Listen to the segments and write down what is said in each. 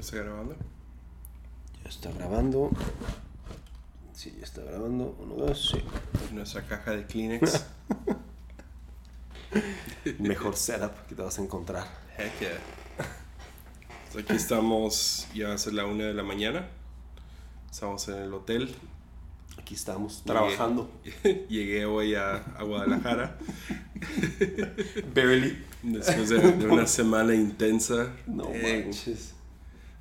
¿Está grabando? Ya está grabando. Sí, ya está grabando. Uno, dos, sí. Nuestra caja de Kleenex. Mejor setup que te vas a encontrar. Heck yeah. Pues aquí estamos, ya ser la una de la mañana. Estamos en el hotel. Aquí estamos, Llegué- trabajando. Llegué hoy a, a Guadalajara Barely. después de, de una semana intensa. No Eh, manches.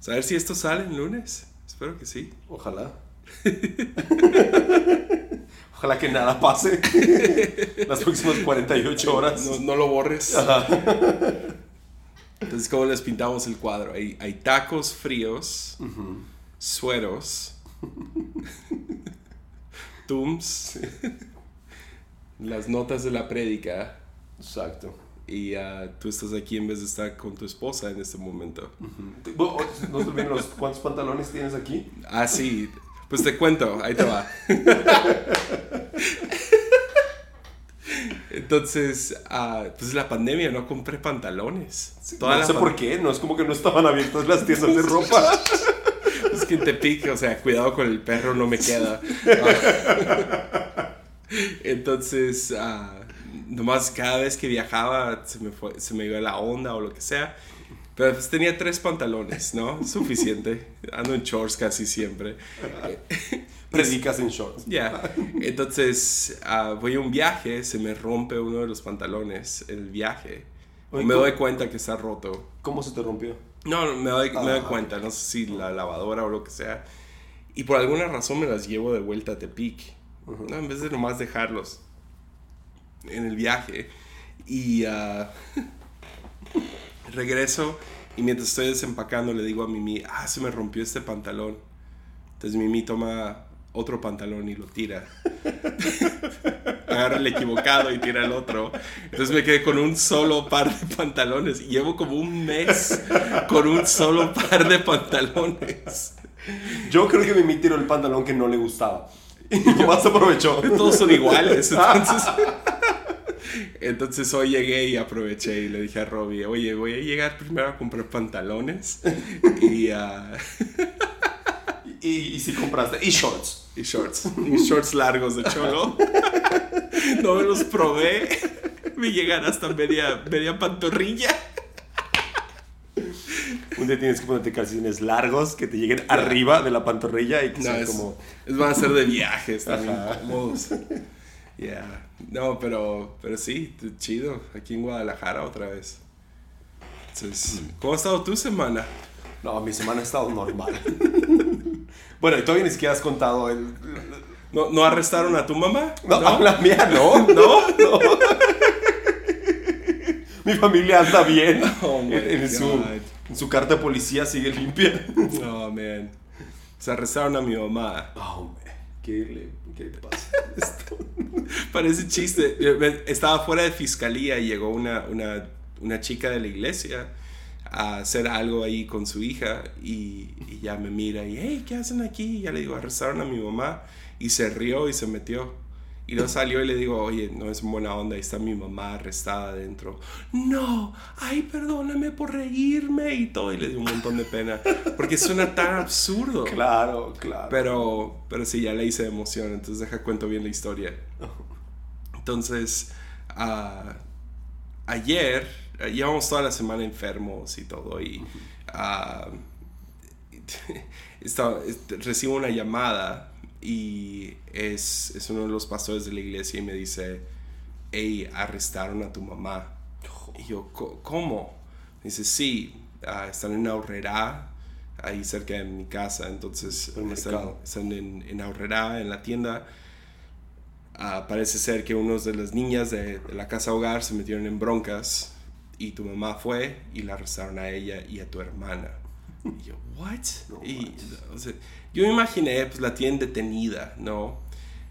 A ver si esto sale el lunes. Espero que sí. Ojalá. Ojalá que nada pase. Las próximas 48 horas. No, no lo borres. Ajá. Entonces, ¿cómo les pintamos el cuadro? Hay, hay tacos fríos, sueros, tums, las notas de la prédica Exacto. Y tú estás aquí en vez de estar con tu esposa en este momento. Bueno, No olviden los cuántos pantalones tienes aquí. Ah, sí. Pues te cuento, ahí te va. Entonces, ah, pues la pandemia, no compré pantalones. Toda no sé por qué, no es como que no estaban abiertas las tiendas de ropa. Es que en Tepic, o sea, cuidado con el perro, no me queda. Entonces, ah, nomás cada vez que viajaba se me, fue, se me iba la onda o lo que sea. Pero pues tenía tres pantalones, ¿no? Suficiente. Ando en shorts casi siempre. Predicas en shorts. Ya. Entonces, ah, voy a un viaje, se me rompe uno de los pantalones el viaje. Oye, me doy cuenta que está roto. ¿Cómo se te rompió? No, no, me doy, me doy Ah. cuenta, no sé si la lavadora o lo que sea. Y por alguna razón me las llevo de vuelta a Tepic. ¿no? En vez de nomás dejarlos en el viaje. Y ah, regreso y mientras estoy desempacando le digo a Mimi, ah, se me rompió este pantalón. Entonces Mimi toma otro pantalón y lo tira. Agarra el equivocado y tira el otro. Entonces me quedé con un solo par de pantalones. Llevo como un mes con un solo par de pantalones. Yo creo que Mimi tiró el pantalón que no le gustaba. Y nomás aprovechó. Todos son iguales. Entonces, entonces hoy llegué y aproveché y le dije a Robbie, oye, voy a llegar primero a comprar pantalones y, ah, Y, y si compraste. Y shorts. y shorts. Mis shorts largos de cholo. No me los probé. Me llegan hasta media, media pantorrilla. Un día tienes que ponerte calcetines largos que te lleguen arriba de la pantorrilla y que No, sean es, como. es- van a ser de viajes también cómodos. Yeah. No, pero, pero sí, chido. Aquí en Guadalajara otra vez. Entonces, ¿cómo ha estado tu semana? No, mi semana ha estado normal. bueno, y todavía ni siquiera has contado el. ¿No, ¿no arrestaron a tu mamá? No, la mía no. ¿No? Mi familia anda bien. Oh en, en su, en su carta de policía sigue limpia. Oh, man. Se arrestaron a mi mamá. Oh, man. ¿Qué le, qué pasa? Parece chiste. Estaba fuera de fiscalía y llegó una, una, una chica de la iglesia a hacer algo ahí con su hija y, y ya me mira y, hey, ¿qué hacen aquí? Ya le digo, arrestaron a mi mamá y se rió y se metió. Y luego salió y le digo, oye, no es buena onda, ahí está mi mamá arrestada adentro. No, ay, perdóname por reírme y todo. Y le dio un montón de pena. Porque suena tan absurdo. Claro, claro. Pero, pero sí, ya le hice de emoción, entonces deja cuento bien la historia. Entonces, ah, ayer, llevamos toda la semana enfermos y todo, y ah, estaba- este, recibo una llamada y es, es uno de los pastores de la iglesia y me dice, hey, arrestaron a tu mamá. Y yo, "Co- ¿cómo? Dice, sí, ah, están en Aurrera, ahí cerca de mi casa, entonces están, están en, en Aurrera, en la tienda. Ah, parece ser que unos de las niñas de, de la casa hogar se metieron en broncas y tu mamá fue y la arrestaron a ella y a tu hermana. Y yo, ¿what? No y, o sea, yo me imaginé, pues la tienen detenida, ¿no?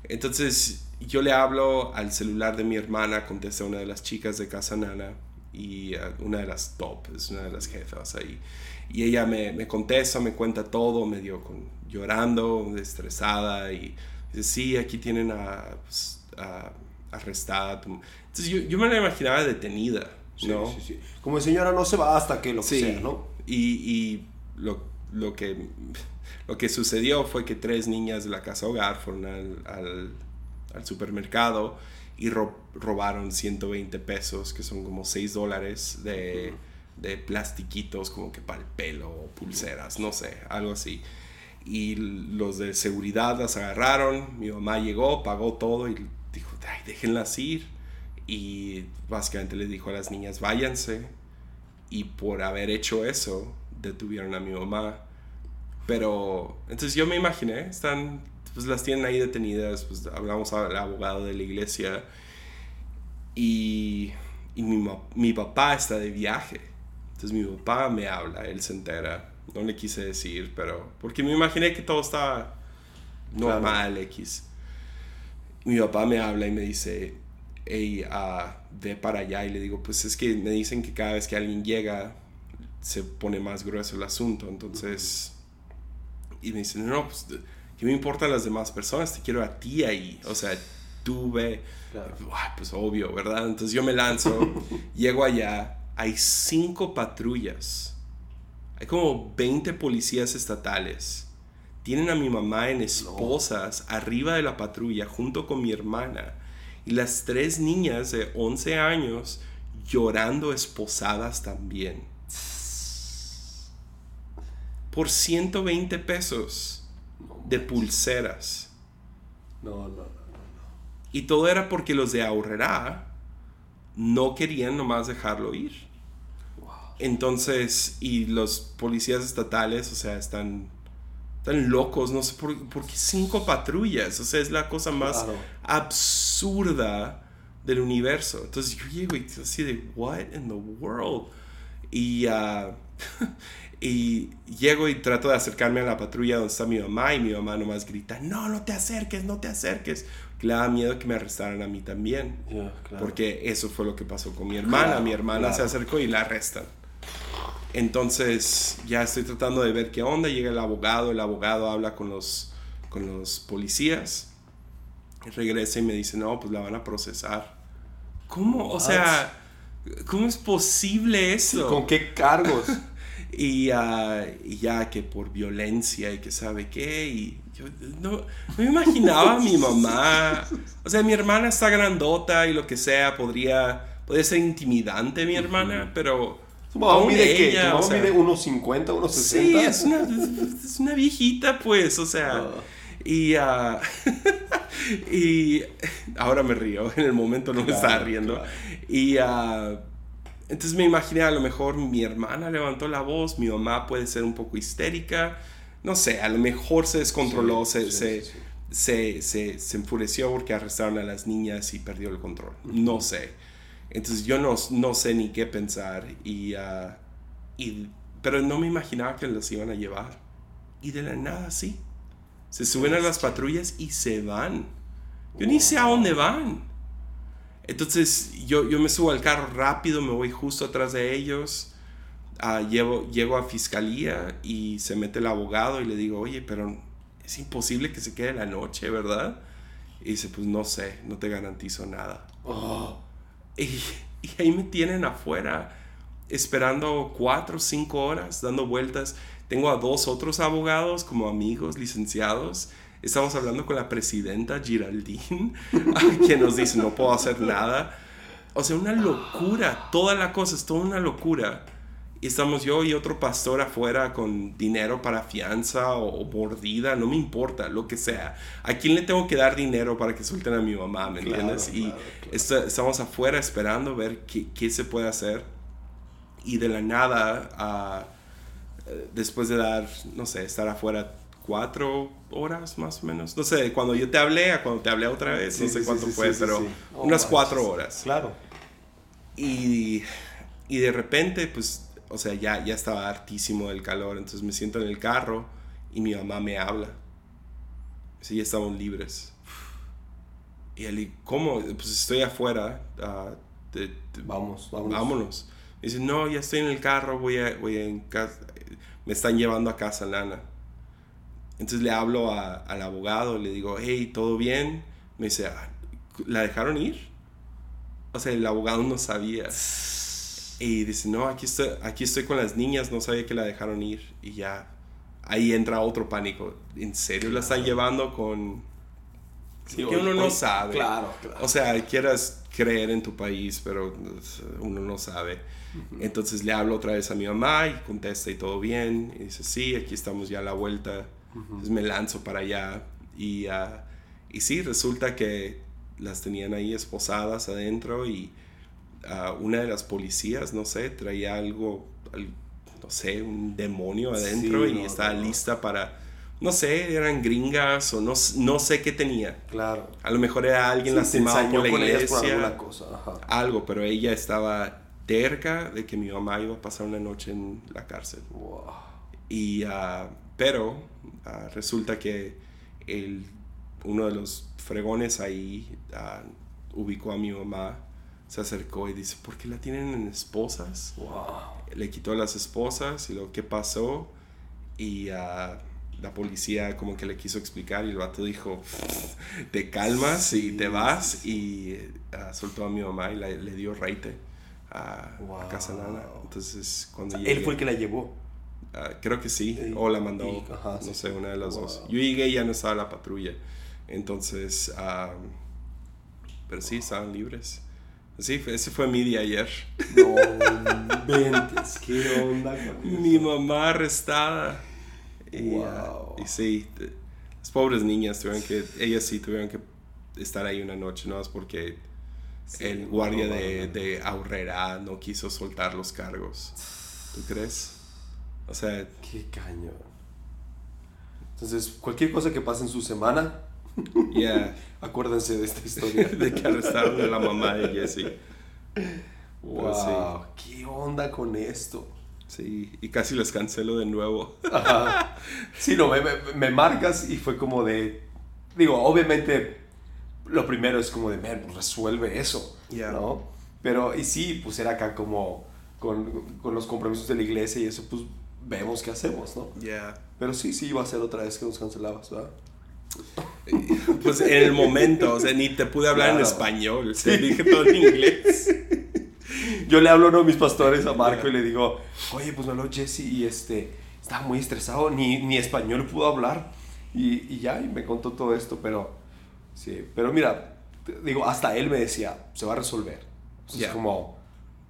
Entonces yo le hablo al celular de mi hermana, contesta una de las chicas de Casa Nana y ah, una de las top, es una de las jefas ahí. Y ella me, me contesta, me cuenta todo, medio con, llorando, estresada y dice, sí, aquí tienen a, pues, a- arrestada. a tu-". Entonces yo, yo me la imaginaba detenida, Sí, ¿no? sí, sí. Como señora no se va hasta que lo que Sí, sea, ¿no? y, y lo, lo que, lo que sucedió fue que tres niñas de la casa hogar fueron al, al, al supermercado y ro- robaron 120 pesos, que son como 6 dólares de, de plastiquitos como que para el pelo o pulseras, no sé, algo así. Y los de seguridad las agarraron, mi mamá llegó, pagó todo y dijo, ay, déjenlas ir. Y básicamente les dijo a las niñas, váyanse. Y por haber hecho eso, detuvieron a mi mamá. Pero, entonces yo me imaginé, están, pues las tienen ahí detenidas, pues hablamos al abogado de la iglesia y, y mi, mi papá está de viaje. Entonces mi papá me habla, él se entera. No le quise decir, pero, porque me imaginé que todo estaba normal, X. Mi papá me habla y me dice, hey, ah, ve para allá. Y le digo, pues es que me dicen que cada vez que alguien llega, se pone más grueso el asunto. Entonces, y me dice, no, pues, ¿qué me importan las demás personas? Te quiero a ti ahí. O sea, tú ve. Claro. Ay, pues obvio, ¿verdad? Entonces yo me lanzo, llego allá, hay cinco patrullas, hay como 20 policías estatales. Tienen a mi mamá en esposas arriba de la patrulla junto con mi hermana y las tres niñas de 11 años llorando esposadas también. Por 120 pesos de pulseras. No, no, no, no. Y todo era porque los de Aurrera no querían nomás dejarlo ir. Wow. Entonces, y los policías estatales, o sea, están, están locos, no sé por, por qué cinco patrullas, o sea, es la cosa más Claro. absurda del universo. Entonces yo llego y así de, what in the world? Y, ah, y llego y trato de acercarme a la patrulla donde está mi mamá y mi mamá nomás grita, no, no te acerques, no te acerques. Que le da miedo que me arrestaran a mí también. Claro. Porque eso fue lo que pasó con mi hermana. Claro, mi hermana se acercó y la arrestan. Entonces ya estoy tratando de ver qué onda. Llega el abogado, el abogado habla con los, con los policías. Regresa y me dice, no, pues la van a procesar. ¿Cómo? O What? sea, ¿cómo es posible eso? ¿Con qué cargos? Y, y ya que por violencia y que sabe qué. Y yo no, me imaginaba a mi mamá. O sea, mi hermana está grandota y lo que sea, podría, podría ser intimidante mi hermana, pero. ¿Tu mamá aún mide qué? ¿Tu ella, mamá o sea, mide unos 50, unos 60? Sí, es una, es una viejita, pues, o sea. Ah. Y, ah, y ahora me río, en el momento no me estaba riendo. claro. Y ah, entonces me imaginé a lo mejor mi hermana levantó la voz, mi mamá puede ser un poco histérica, no sé, a lo mejor se descontroló, Sí, se, sí, se, sí. Se, se- se enfureció porque arrestaron a las niñas y perdió el control. No sé. Entonces yo no, no sé ni qué pensar. Y, ah, y, pero no me imaginaba que los iban a llevar. Y de la nada sí. Se suben a las patrullas y se van. Yo ni sé a dónde van. Entonces yo, yo me subo al carro rápido, me voy justo atrás de ellos. Ah, llevo, llego a fiscalía y se mete el abogado y le digo, oye, pero es imposible que se quede la noche, ¿verdad? Y dice, pues no sé, no te garantizo nada. Oh, Y, y ahí me tienen afuera, esperando cuatro o cinco horas, dando vueltas. Tengo a dos otros abogados como amigos, licenciados. Estamos hablando con la presidenta Giraldine, quien nos dice, no puedo hacer nada. O sea, una locura, toda la cosa es toda una locura. Y estamos yo y otro pastor afuera con dinero para fianza o, o mordida, no me importa, lo que sea. ¿A quién le tengo que dar dinero para que suelten a mi mamá, me Claro, entiendes? y claro, claro. Está- estamos afuera esperando ver qué, qué se puede hacer. Y de la nada, eh, después de dar, no sé, estar afuera cuatro horas más o menos. No sé, cuando yo te hablé a cuando te hablé otra vez, Sí, no sé sí, sí, cuánto sí, fue, sí, sí, pero sí. Oh, unas cuatro horas. Claro. Y, y de repente, pues, o sea, ya, ya estaba hartísimo del calor, entonces me siento en el carro y mi mamá me habla. Dice, ya estamos libres. Y él, "¿Y ¿cómo? Pues estoy afuera. ah, te- te- Vamos, vamos. vámonos. Me dice, no, ya estoy en el carro, voy a, voy a en casa, me están llevando a casa, Lana. Entonces le hablo a- al abogado, le digo, hey, ¿todo bien? Me dice, "Ah, ¿la dejaron ir? O sea, el abogado no sabía. Y dice, no, aquí estoy, aquí estoy con las niñas, no sabía que la dejaron ir. Y ya, ahí entra otro pánico. ¿En serio la están llevando con...? Sí, que uno no sabe. Claro, claro. O sea, quieras creer en tu país, pero pues, uno no sabe. Entonces le hablo otra vez a mi mamá y contesta y todo bien. Y dice, sí, aquí estamos ya a la vuelta. Entonces me lanzo para allá. Y, ah, y sí, resulta que las tenían ahí esposadas adentro y ah, una de las policías, no sé, traía algo, al- no sé, un demonio adentro Sí, y no, estaba no, lista para, no sé, eran gringas o no, no sé qué tenía. Claro. A lo mejor era alguien Sí, lastimado por la por iglesia, alguna cosa. Ajá. algo, pero ella estaba terca de que mi mamá iba a pasar una noche en la cárcel. Wow. Y, ah, pero ah, resulta que el, uno de los fregones ahí ah, ubicó a mi mamá, se acercó y dice, ¿por qué la tienen en esposas? Wow. le quitó las esposas y lo que pasó y ah, la policía como que le quiso explicar y el vato dijo te calmas y te vas y ah, soltó a mi mamá y la- le dio reite a, a Wow. Casa Nana entonces cuando Él llegué- fue el que la llevó. Ah, creo que sí Y- o la mandó y- ajá, no sí. sé una de las Wow. dos yo llegué y ya no estaba la patrulla entonces ah, pero sí estaban libres sí ese fue mi día ayer No inventes. ¿Qué onda? Mi mamá arrestada. Y, Wow. ah, y sí, te- las pobres niñas tuvieron que, ellas sí tuvieron que estar ahí una noche, ¿no? Es porque Sí, el guardia no, de, no, no. de Aurrera no quiso soltar los cargos. ¿Tú crees? O sea, Qué cañón. Entonces, cualquier cosa que pase en su semana, ya, acuérdense de esta historia. de que arrestaron a la mamá de Jesse. wow, ¿qué onda con esto? Sí, y casi les cancelo de nuevo. Ajá. Sí, no, me, me- marcas y fue como de. Digo, obviamente, lo primero es como de, man, resuelve eso, Ya. ¿no? Pero, y sí, pues era acá como con, con los compromisos de la iglesia y eso, pues vemos qué hacemos, ¿no? Ya. Pero sí, sí, iba a ser otra vez que nos cancelabas, ¿verdad? Pues en el momento, o sea, ni te pude hablar en Claro. español, te dije todo en inglés. Yo le hablo a uno de mis pastores, a Marco, y le digo, oye, pues me habló Jesse y este, estaba muy estresado, ni, ni español pudo hablar. Y, y ya, y me contó todo esto, pero sí, pero mira, digo, hasta él me decía, se va a resolver. Entonces, es como,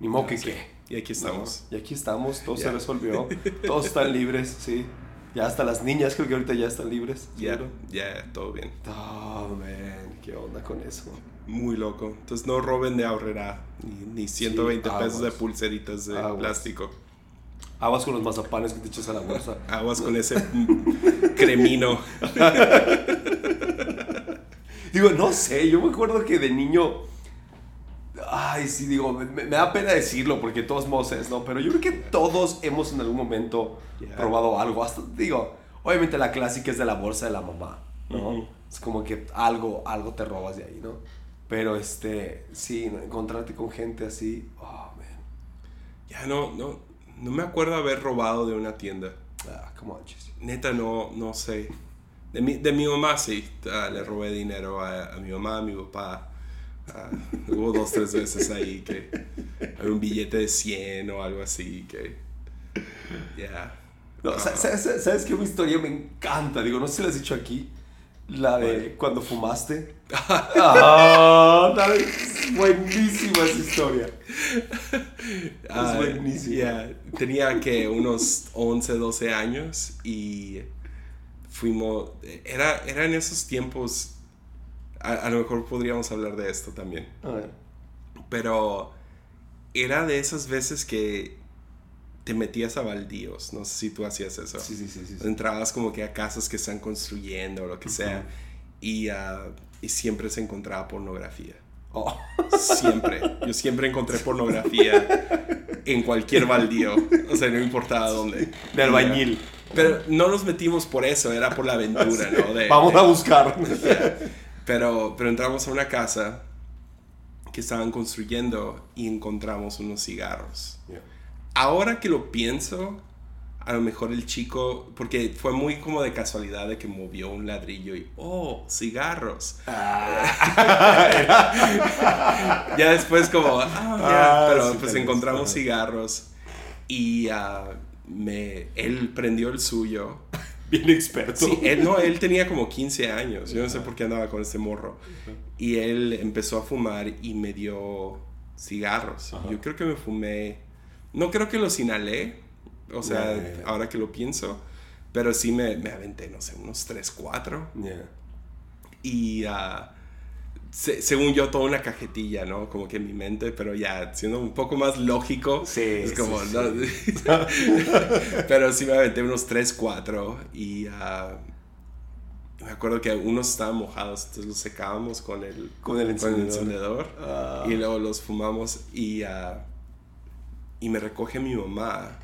ni modo que Sí. qué. Y aquí estamos. ¿no? Y aquí estamos, todo se resolvió, todos están libres, sí. Ya hasta las niñas creo que ahorita ya están libres. Ya, seguro. ya, todo bien. Oh, man, qué onda con eso. Muy loco. Entonces no roben de ahorrera ni, ni 120 Sí, pesos de pulseritas de Aguas. plástico. Aguas con los mazapanes que te echas a la bolsa. Aguas con ese cremino. Digo, no sé, yo me acuerdo que de niño. Ay, sí, digo, me, me da pena decirlo porque todos modos es, ¿no? Pero yo creo que todos hemos en algún momento Ya. probado algo. Hasta, digo, obviamente la clásica es de la bolsa de la mamá, ¿no? Ujú. Es como que algo, algo te robas de ahí, ¿no? Pero este, sí, encontrarte con gente así, oh, man. Ya no, no, no me acuerdo haber robado de una tienda. Ah, come on, Jesse. Neta, no, no sé. De mi, de mi mamá sí, ah, le robé dinero a, a mi mamá, a mi papá. Ah, hubo dos, tres veces ahí que había un billete de 100 o algo así que... Ya. No, Ah, sa- sa- sa- ¿Sabes qué? Una historia me encanta. Digo, no sé si la has dicho aquí. La de ¿Cuál? cuando fumaste. ah, es buenísima esa historia. Ah, buenísimo. ya, Tenía que unos 11, 12 años y fuimos, era, era en esos tiempos, a, a lo mejor podríamos hablar de esto también, A ver. pero era de esas veces que te metías a baldíos, no sé si tú hacías eso. Sí, sí, sí, sí. sí. Entrabas como que a casas que están construyendo o lo que sea y, ah, y siempre se encontraba pornografía. Oh. Siempre. Yo siempre encontré pornografía en cualquier baldío. O sea, no importaba dónde. De albañil. Pero no nos metimos por eso, era por la aventura, ¿no? De- Vamos de- a buscar. Pero, pero entramos a una casa que estaban construyendo y encontramos unos cigarros. Ahora que lo pienso, a lo mejor el chico, porque fue muy como de casualidad de que movió un ladrillo y, oh, cigarros. ya después como, ah, ya, Ah, pero sí, pues encontramos cigarros y ah, me, él prendió el suyo bien experto. Sí, él, no, él tenía como 15 años. Yo no sé por qué andaba con este morro. Y él empezó a fumar y me dio cigarros. Yo creo que me fumé. No creo que los inhalé. O sea, ahora que lo pienso. Pero sí me, me aventé, no sé, unos 3, 4. Yeah. Y ah, se- según yo, toda una cajetilla, ¿no? Como que en mi mente, pero ya siendo un poco más lógico. Sí, Es como, sí, ¿no? pero sí me aventé unos 3, 4. Y ah, me acuerdo que unos estaban mojados, entonces los secábamos con el, Con el con el encendedor. Ah. Y luego los fumamos y, ah, y me recoge mi mamá.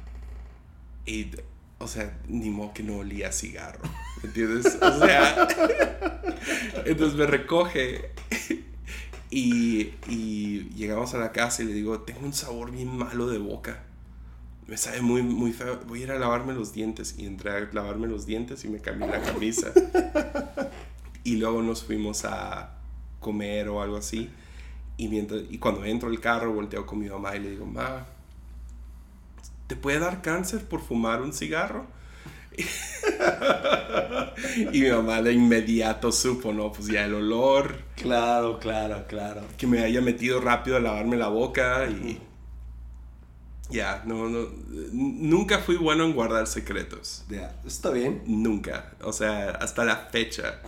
Y, o sea, ni modo que no olía cigarro. ¿me ¿Entiendes? O sea, entonces me recoge y, y llegamos a la casa y le digo, tengo un sabor bien malo de boca. Me sabe muy, muy feo. Voy a ir a lavarme los dientes. Y entré a lavarme los dientes y me cambié la camisa. y luego nos fuimos a comer o algo así. Y, mientras, y cuando entro al carro, volteo con mi mamá y le digo, ma, ¿te puede dar cáncer por fumar un cigarro? y mi mamá de inmediato supo, ¿no? Pues ya el olor, Claro, claro, claro. que me haya metido rápido a lavarme la boca y... Ya, no, no, nunca fui bueno en guardar secretos. Ya, Está bien. Nunca. O sea, hasta la fecha.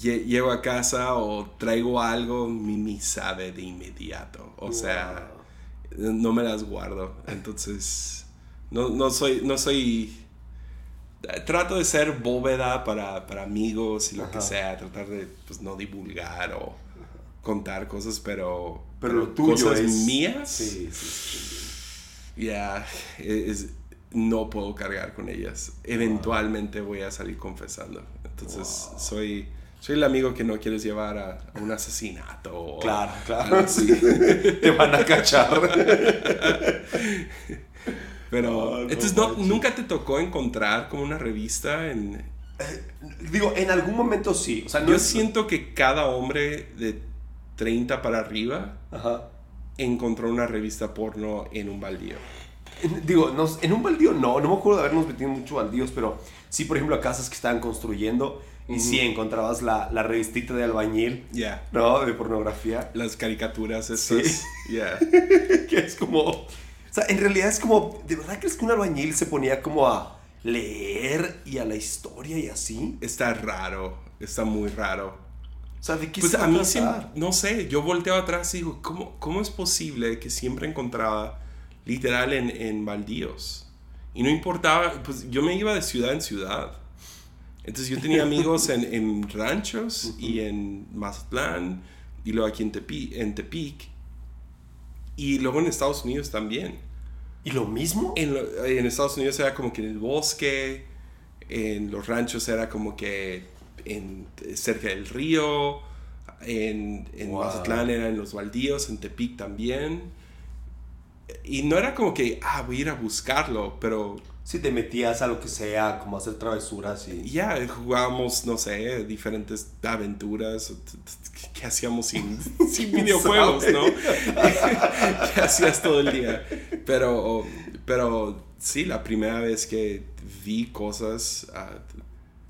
lle- Llego a casa o traigo algo, Mimi sabe de inmediato. O sea, no me las guardo. Entonces, no, no soy, no soy... Trato de ser bóveda para, para amigos y lo que sea. Tratar de, pues, no divulgar o contar cosas, pero... Pero lo tuyo cosas es... mías. Sí, sí, sí. Ya, es, no puedo cargar con ellas. Eventualmente voy a salir confesando. Entonces, Wow. soy, soy el amigo que no quieres llevar a, a un asesinato. Claro, claro. así. Te van a cachar. Pero, entonces, no. ¿nunca te tocó encontrar como una revista en... Digo, en algún momento sí. O sea, no Yo es- siento que cada hombre de 30 para arriba Ajá. encontró una revista porno en un baldío. Digo, nos- en un baldío no, no me acuerdo de habernos metido mucho baldíos, pero sí, por ejemplo, a casas que estaban construyendo y sí encontrabas la, la revistita de albañil, Ya, ¿no? De pornografía, las caricaturas estas. Ya. que es como... O sea, en realidad es como, ¿de verdad crees que un albañil se ponía como a leer y a la historia y así? Está raro, está muy raro. O sea, ¿de qué Pues se a mí siempre, no sé, yo volteo atrás y digo, ¿cómo, cómo es posible que siempre encontraba literal en, en baldíos? Y no importaba, pues yo me iba de ciudad en ciudad. Entonces yo tenía amigos en, en ranchos y en Mazatlán y luego aquí en, Tepi- en Tepic y luego en Estados Unidos también. ¿Y lo mismo? En, lo- en Estados Unidos era como que en el bosque, en los ranchos era como que en, cerca del río, en, en Wow. Mazatlán era en los baldíos, en Tepic también. Y no era como que, ah, voy a ir a buscarlo, pero Si te metías a lo que sea, como hacer travesuras y... ya jugábamos, no sé, diferentes aventuras que hacíamos sin, sin videojuegos, ¿no? que hacías todo el día. Pero, pero sí, la primera vez que vi cosas... ah,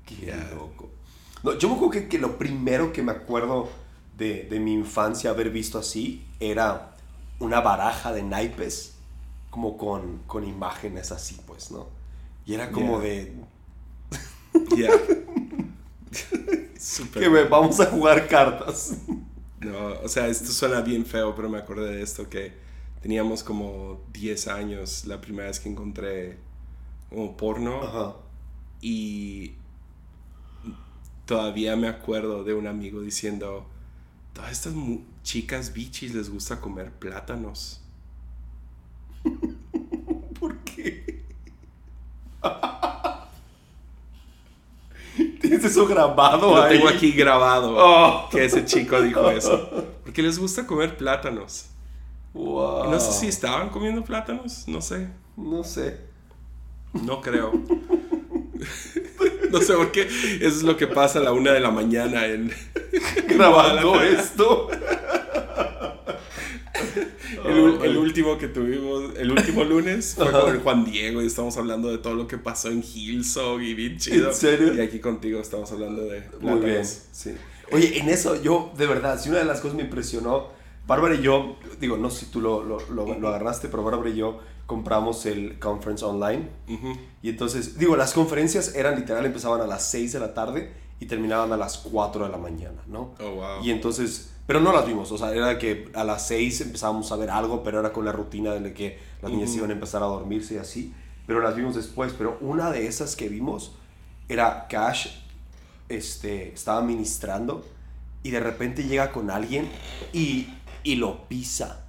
Qué ya. loco. No, yo me acuerdo que, que lo primero que me acuerdo de, de mi infancia haber visto así era una baraja de naipes, como con, con imágenes así, pues, ¿no? Y era como Ya. de, ya. Súper. que me- vamos a jugar cartas. No, o sea, esto suena bien feo, pero me acordé de esto que teníamos como 10 años la primera vez que encontré como porno Ajá. y todavía me acuerdo de un amigo diciendo, todas estas chicas bichis les gusta comer plátanos. ¿Tienes eso grabado Lo ahí? tengo aquí grabado Oh. que ese chico dijo eso. Porque les gusta comer plátanos. Wow. No sé si estaban comiendo plátanos, no sé. No sé. No creo. No sé por qué. Eso es lo que pasa a la una de la mañana en... Grabando esto. El, el último que tuvimos, el último lunes, fue con el Juan Diego y estamos hablando de todo lo que pasó en Hillsong y bien chido. ¿En serio? Y aquí contigo estamos hablando de Muy bien, sí. Oye, en eso yo, de verdad, si una de las cosas me impresionó, Bárbara y yo, digo, no sé si tú lo, lo, lo- lo agarraste, pero Bárbara y yo compramos el conference online. Ujú. Y entonces, digo, las conferencias eran literal, empezaban a las 6 de la tarde y terminaban a las 4 de la mañana, ¿no? Oh, wow. Y entonces, pero no las vimos, o sea, era que a las 6 empezábamos a ver algo, pero era con la rutina de que las niñas iban a empezar a dormirse y así, pero las vimos después, pero una de esas que vimos era Cash, este, estaba ministrando y de repente llega con alguien y, y lo pisa.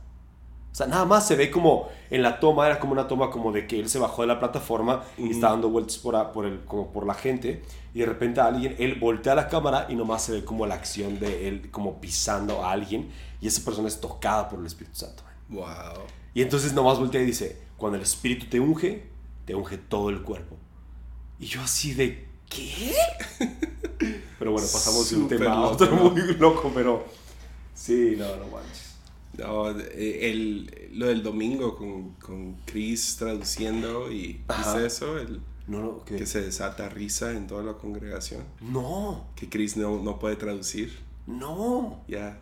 O sea, nada más se ve como en la toma, era como una toma como de que él se bajó de la plataforma y está dando vueltas por, a- por, el, como por la gente y de repente alguien, él voltea la cámara y nomás se ve como la acción de él como pisando a alguien y esa persona es tocada por el Espíritu Santo. Wow. Y entonces nomás voltea y dice, cuando el Espíritu te unge, te unge todo el cuerpo. Y yo así de, ¿qué? Pero bueno, pasamos de un tema a otro muy loco, pero sí, no, no manches. No, eh, el, lo del domingo con, con Chris traduciendo y eso, el, No, no, ¿qué? que se desata risa en toda la congregación. No, Que Chris no, no puede traducir. no, Ya,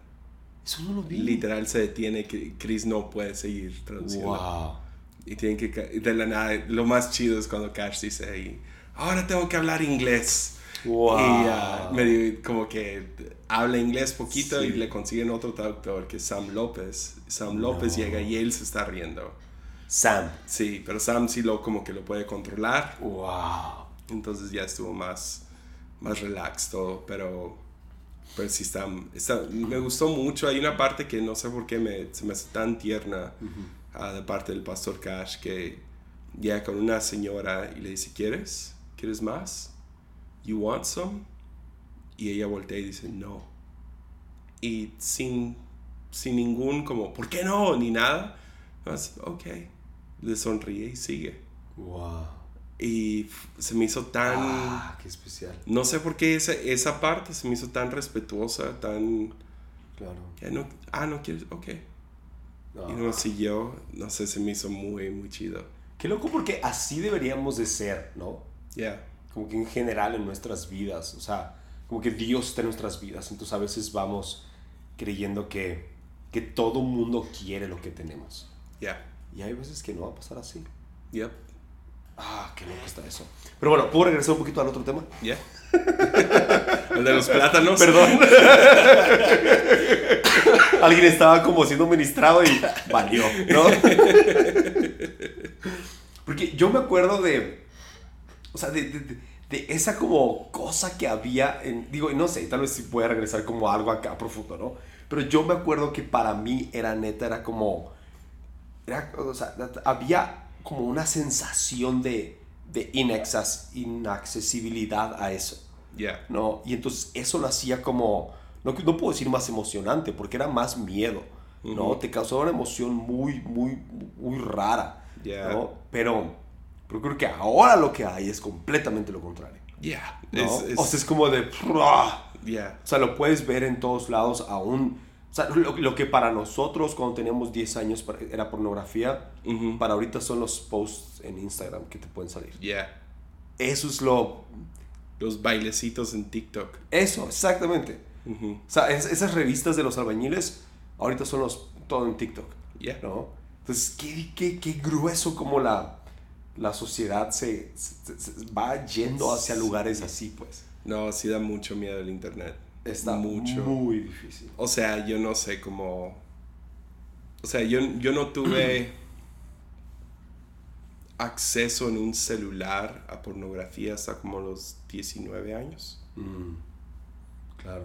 eso no lo vi. literal se detiene, que Chris no puede seguir traduciendo. Wow. Y tienen que, de la nada, lo más chido es cuando Cash dice ahí, ahora tengo que hablar inglés. Wow. Y ah, medio como que habla inglés poquito y le consiguen otro traductor que es Sam López. Sam López No. llega y él se está riendo. Sam. Sí, pero Sam sí lo como que lo puede controlar. Wow. Entonces ya estuvo más, más relax todo, pero, pero sí está, está- me gustó mucho. Hay una parte que no sé por qué me, se me hace tan tierna ah, de parte del pastor Cash que llega con una señora y le dice, ¿quieres? ¿Quieres más? You want some? Y ella voltea y dice, no. Y sin, sin ningún como, ¿por qué no? Ni nada. Más, ok. Le sonríe y sigue. Wow. Y se me hizo tan... Ah, qué especial. No sé por qué esa, esa parte se me hizo tan respetuosa, tan... Claro. ya no, ah, no quieres, ok. No. Y no siguió, no sé, se me hizo muy, muy chido. Qué loco porque así deberíamos de ser, ¿no? Ya, Como que en general en nuestras vidas, o sea, como que Dios está en nuestras vidas, entonces a veces vamos creyendo que, que todo mundo quiere lo que tenemos. ya, Y hay veces que no va a pasar así. yep, Ah, qué loco está eso. Pero bueno, ¿puedo regresar un poquito al otro tema? ya. El de los plátanos. Perdón. Alguien estaba como siendo ministrado y valió, ¿no? Porque yo me acuerdo de, o sea, de, de- de- de esa como cosa que había, en, digo, no sé, tal vez si voy a regresar como a algo acá profundo, ¿no? Pero yo me acuerdo que para mí era neta, era como, era, o sea, había como una sensación de, de inaccess- inaccesibilidad a eso. Ya, ¿no? Y entonces eso lo hacía como, no, no puedo decir más emocionante, porque era más miedo, ¿no? Te causaba una emoción muy, muy, muy rara. ¿no? Pero, pero creo que ahora lo que hay es completamente lo contrario, ya. ¿no? O sea, es como de... ya, O sea, lo puedes ver en todos lados aún. O sea, lo, lo que para nosotros cuando teníamos 10 años era pornografía, para ahorita son los posts en Instagram que te pueden salir. ya. Eso es lo... Los bailecitos en TikTok. Eso, exactamente. O sea, es- esas revistas de los albañiles ahorita son los, todo en TikTok, Ya, ¿no? Entonces, qué, qué, qué grueso como la, la sociedad se, se- se- va yendo hacia lugares así, pues. No, sí da mucho miedo el internet. Está mucho. muy difícil. O sea, yo no sé cómo. O sea, yo, yo no tuve acceso en un celular a pornografía hasta como los 19 años. Mm, claro.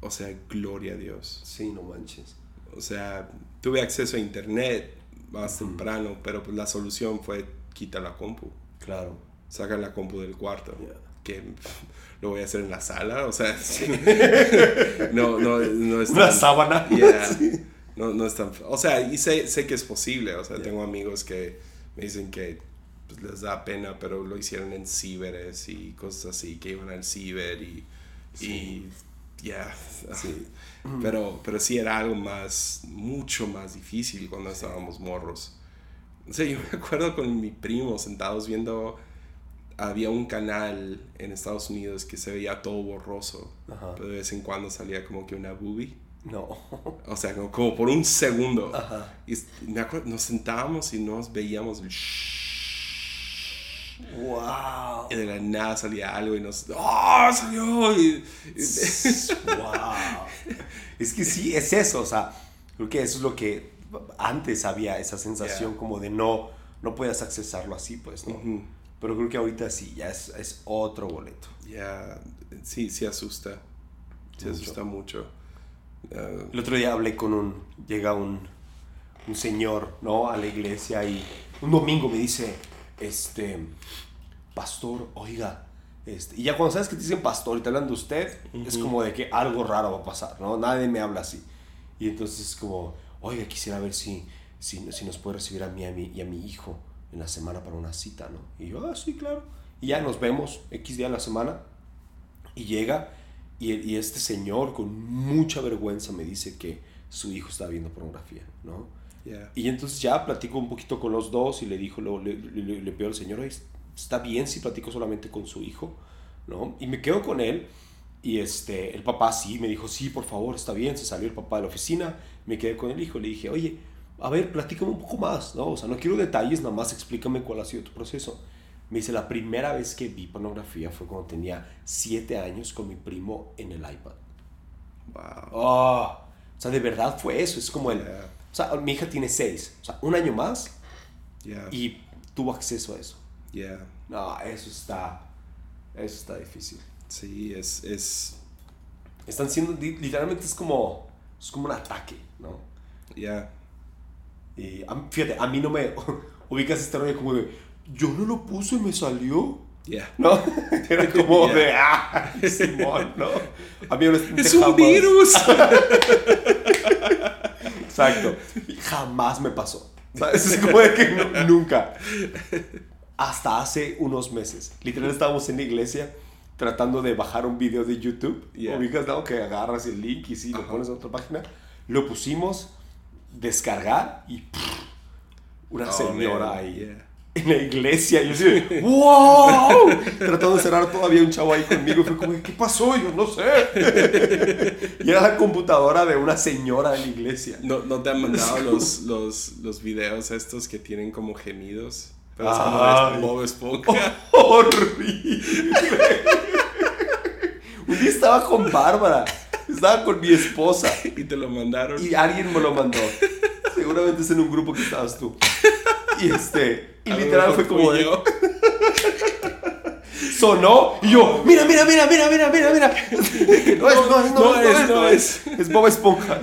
O sea, gloria a Dios. Sí, no manches. O sea, tuve acceso a internet más temprano, pero pues la solución fue quita la compu. Claro. Saca la compu del cuarto. Que lo voy a hacer en la sala. O sea, no, no, no es Una tan- sábana. Yeah. Sí. No, no es tan... O sea, y sé, sé que es posible. O sea, Yeah. tengo amigos que me dicen que pues, les da pena, pero lo hicieron en ciberes y cosas así, que iban al ciber y, Sí. y ya. Sí. Pero, pero sí era algo más, mucho más difícil cuando estábamos morros. O sea, yo me acuerdo con mi primo sentados viendo, había un canal en Estados Unidos que se veía todo borroso, Ajá. pero de vez en cuando salía como que una boobie. No. O sea, como, como por un segundo. Ajá. Y me acuerdo, nos sentábamos y nos veíamos el Wow. y de la nada salía algo y nos... ¡Oh, salió! Y, y- wow. Es que sí, es eso, o sea, creo que eso es lo que antes había esa sensación Yeah. como de no, no puedas accesarlo así, pues, ¿no? Ujú. Pero creo que ahorita sí, ya es, es otro boleto. Ya, sí, sí asusta. Sí Mucho. asusta mucho. Ah, El otro día hablé con un, llega un, un señor, ¿no? A la iglesia y un domingo me dice, este, pastor, oiga, este, y ya cuando sabes que te dicen pastor y te hablan de usted, es Ujú. como de que algo raro va a pasar, ¿no? Nadie me habla así. Y entonces es como, oiga, quisiera ver si, si, si nos puede recibir a mí, a mí y a mi hijo en la semana para una cita, ¿no? Y yo, ah, sí, claro. Y ya nos vemos X día a la semana y llega y, y este señor con mucha vergüenza me dice que su hijo estaba viendo pornografía, ¿no? Y entonces ya platico un poquito con los dos y le dijo, luego le, le, le pido al señor, "Oye, está bien si platico solamente con su hijo, ¿no? Y me quedo con él y este, el papá sí, me dijo, sí, por favor, está bien, se salió el papá de la oficina, me quedé con el hijo, le dije, oye, a ver, platícame un poco más, ¿no? O sea, no quiero detalles, nada más explícame cuál ha sido tu proceso. Me dice, la primera vez que vi pornografía fue cuando tenía siete años con mi primo en el iPad. Wow. Oh, o sea, de verdad fue eso, es como el... Ya, O sea, mi hija tiene seis, o sea, un año más ya, y tuvo acceso a eso. ya. No, eso está, eso está difícil. Sí, es, es, Están siendo, li- literalmente es como, es como un ataque, ¿no? ya. Y a fíjate, a mí no me ubicas este rollo como de, yo no lo puse y me salió. Ya. ¿No? Era como Ya. de, ah, Simón, ¿no? A mí honestamente ¡Es un jamás- virus! Exacto. Jamás me pasó. ¿Sabes? Es como de que nu- nunca. Hasta hace unos meses. Literal estábamos en la iglesia tratando de bajar un video de YouTube. Yeah. Ubicas, ¿no? Que agarras el link y sí, lo Ajá. pones en otra página. Lo pusimos, descargar y pff, una Oh, señora man, ahí yeah. en la iglesia. Y yo así, ¡wow! Tratando de cerrar todavía un chavo ahí conmigo. Fue como, ¿qué pasó? Yo no sé. y era la computadora de una señora en la iglesia. ¿No, ¿No te han mandado los, los, los videos estos que tienen como gemidos? Pero es como Ay. de Bob Esponja. Horrible. Un día estaba con Bárbara. Estaba con mi esposa. y te lo mandaron. Y alguien me lo mandó. Seguramente es en un grupo que estabas tú. Y este. Y literal fue como de, yo. sonó y yo, mira, mira, mira, mira, mira, mira, mira. No es, no es, no, No es, es, no no es. Es Bob Esponja.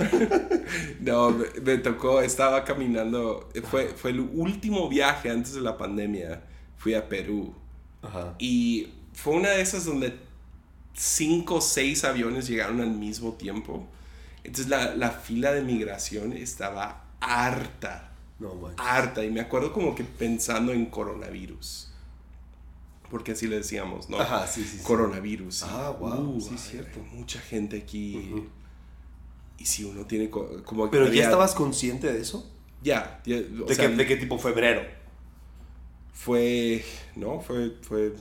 No, me, me tocó, estaba caminando, fue, fue el último viaje antes de la pandemia, fui a Perú Ajá. y fue una de esas donde cinco o seis aviones llegaron al mismo tiempo. Entonces la, la fila de migración estaba harta, No, man. harta y me acuerdo como que pensando en coronavirus. Porque así le decíamos, ¿no? Ajá, sí, sí. sí. Coronavirus. Ah, wow, Uh, sí, hay- cierto. Mucha gente aquí. Y si uno tiene co- como que Pero ya estabas consciente de eso? Ya, ya, o ¿De, sea, qué, ¿De qué tipo febrero? fue, no, fue, fue,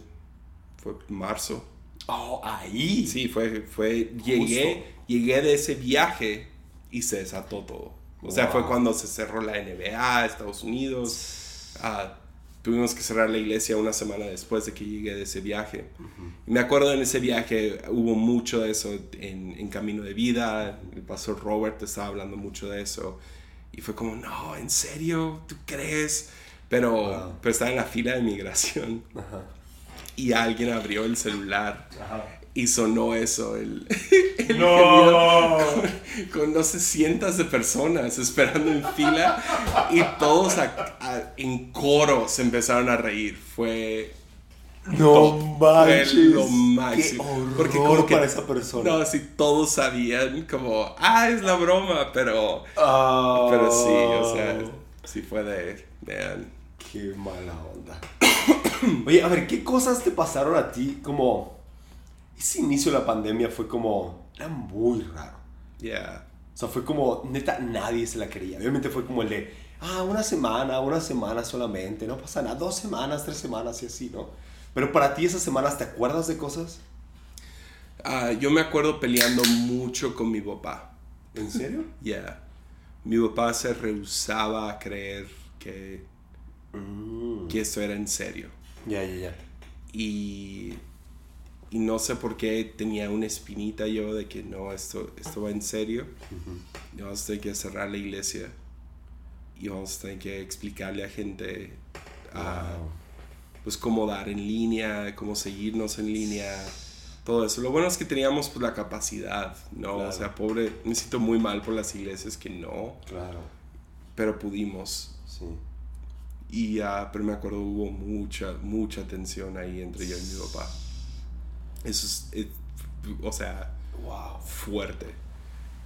fue marzo. Oh, ahí. Sí, fue, fue, llegué, llegué de ese viaje y se desató todo. O sea, fue cuando se cerró la NBA, Estados Unidos. Ah, tuvimos que cerrar la iglesia una semana después de que llegué de ese viaje. Y me acuerdo en ese viaje hubo mucho de eso en, en Camino de Vida. El pastor Robert estaba hablando mucho de eso. Y fue como, no, ¿en serio? ¿Tú crees? Pero, Wow. pero estaba en la fila de migración Ajá. Y alguien abrió el celular Ajá. y sonó eso, el, el No. gemido con no sé cientos de personas esperando en fila y todos a- a- en coro se empezaron a reír. Fue No manches. lo máximo. Qué horror Porque como que- para esa persona. no, sí, todos sabían como, ah, es la broma, pero, Ah. pero sí, o sea, sí fue de, man, Qué mala onda. Oye, a ver, ¿qué cosas te pasaron a ti como ese inicio de la pandemia fue como, era muy raro. Yeah. O sea, fue como, neta, nadie se la quería. Obviamente fue como el de, ah, una semana, una semana solamente, no pasa nada, dos semanas, tres semanas y así, ¿no? Pero para ti esas semanas, ¿te acuerdas de cosas? Ah, yo me acuerdo peleando mucho con mi papá. ¿En serio? Yeah. Mi papá se rehusaba a creer que, Mm. que esto era en serio. Ya, ya, ya. Y, y no sé por qué tenía una espinita yo de que no, esto, esto va en serio. Y vamos a tener que cerrar la iglesia. Y vamos a tener que explicarle a gente Wow. pues cómo dar en línea, cómo seguirnos en línea, todo eso. Lo bueno es que teníamos pues, la capacidad, ¿no? Claro. O sea, pobre, me siento muy mal por las iglesias que no, Claro, pero pudimos. sí. Y ah, pero me acuerdo hubo mucha, mucha tensión ahí entre yo y mi papá. Eso es, es- o sea, Wow. fuerte.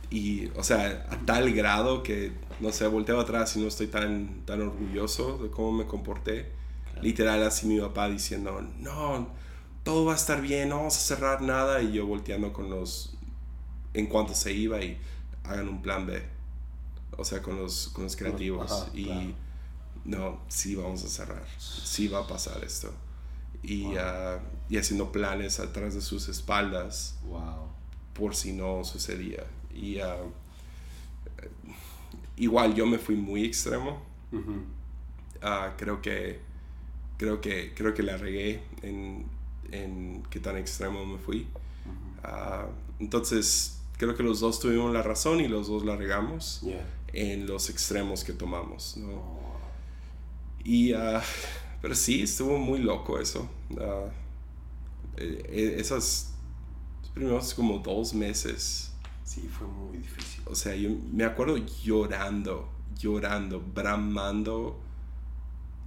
Y, o sea, a tal grado que, no sé, volteo atrás y no estoy tan, tan orgulloso de cómo me comporté. Literal, así mi papá diciendo, no, todo va a estar bien, no vamos a cerrar nada. Y yo volteando con los, en cuanto se iba y hagan un plan B. O sea, con los, con los creativos. Ajá, y claro. No, sí vamos a cerrar, sí va a pasar esto. Y, ah, y haciendo planes atrás de sus espaldas Wow. por si no sucedía. Y ah, igual yo me fui muy extremo. Ah, creo que creo que creo que la regué en, en qué tan extremo me fui. Entonces creo que los dos tuvimos la razón y los dos la regamos Yeah. en los extremos que tomamos. ¿no? Y, ah, pero sí, estuvo muy loco eso. Ah, eh, eh, esas los primeros como dos meses Sí, fue muy difícil. o sea, yo me acuerdo llorando, llorando, bramando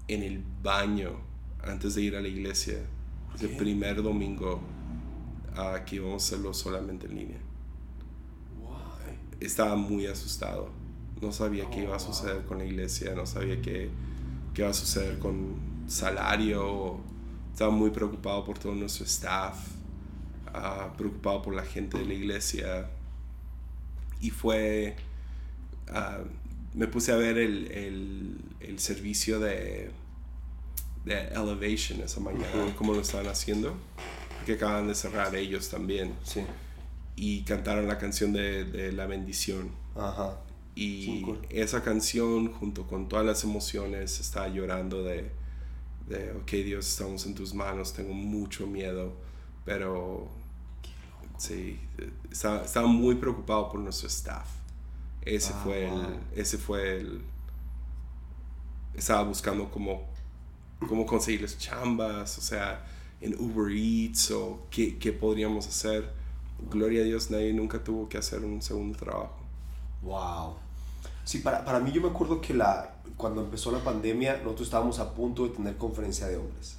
en el baño antes de ir a la iglesia. El primer domingo ah, que íbamos a hacerlo solamente en línea. Why? Estaba muy asustado. No sabía qué iba a Oh, wow. suceder con la iglesia, no sabía qué, qué iba a suceder con salario. Estaba muy preocupado por todo nuestro staff, ah, preocupado por la gente de la iglesia. Y fue. ah, me puse a ver el, el- el servicio de, de Elevation esa mañana, cómo lo estaban haciendo, porque acaban de cerrar ellos también. Sí. Y cantaron la canción de, de La Bendición. Ajá. Y Sí, cool. esa canción, junto con todas las emociones, estaba llorando de, de, ok Dios, estamos en tus manos, tengo mucho miedo, pero sí, estaba, estaba muy preocupado por nuestro staff. Ese Ah, fue wow. el, ese fue el, estaba buscando cómo, cómo conseguirles chambas, o sea, en Uber Eats o qué, qué podríamos hacer. Gloria a Dios, nadie nunca tuvo que hacer un segundo trabajo. Wow. Sí, para, para mí yo me acuerdo que la, cuando empezó la pandemia, nosotros estábamos a punto de tener conferencia de hombres.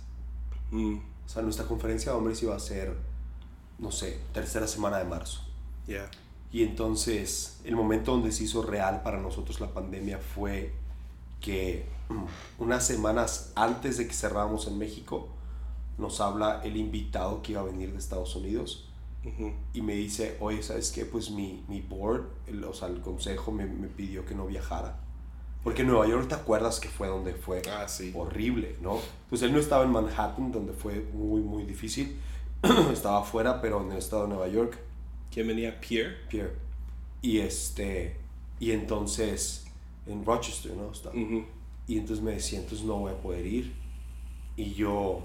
Mm, O sea, nuestra conferencia de hombres iba a ser, no sé, tercera semana de marzo. yeah. Y entonces, el momento donde se hizo real para nosotros la pandemia fue que mm, unas semanas antes de que cerráramos en México, nos habla el invitado que iba a venir de Estados Unidos Y me dice, oye, ¿sabes qué? Pues mi, mi board, el, o sea, el consejo me, me pidió que no viajara. Porque Nueva York, ¿te acuerdas que fue donde fue Ah, sí. horrible, ¿no? Pues él no estaba en Manhattan, donde fue muy, muy difícil. estaba afuera, pero en el estado de Nueva York. ¿Quién venía? Pierre. Pierre. Y este, y entonces, en Rochester, ¿no? Estaba. Y entonces me decía, entonces no voy a poder ir. Y yo, o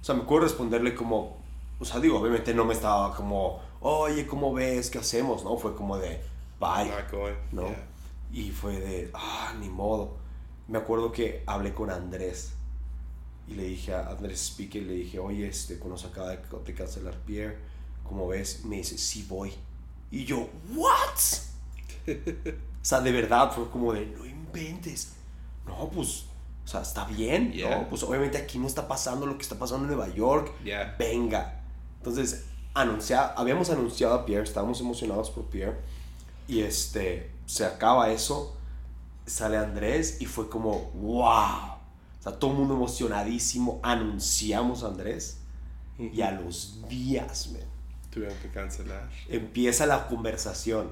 sea, me acuerdo responderle como, o sea, digo, obviamente no me estaba como, oye, ¿cómo ves? ¿Qué hacemos? No, fue como de, bye. Going. ¿no? Yeah. Y fue de, ah, ni modo. Me acuerdo que hablé con Andrés y le dije a Andrés Speaker, le dije, oye, este, cuando se acaba de, de cancelar Pierre, como ves, me dice, sí voy. Y yo, ¿what? o sea, de verdad fue como de, no inventes. No, pues, o sea, está bien, Yeah. ¿no? Pues obviamente aquí no está pasando lo que está pasando en Nueva York. Yeah. Venga. Entonces, anuncia, habíamos anunciado a Pierre, estábamos emocionados por Pierre. Y este, se acaba eso, sale Andrés y fue como, wow. O sea, todo el mundo emocionadísimo, anunciamos a Andrés. Y a los días, man, Tuvieron que cancelar. Empieza la conversación.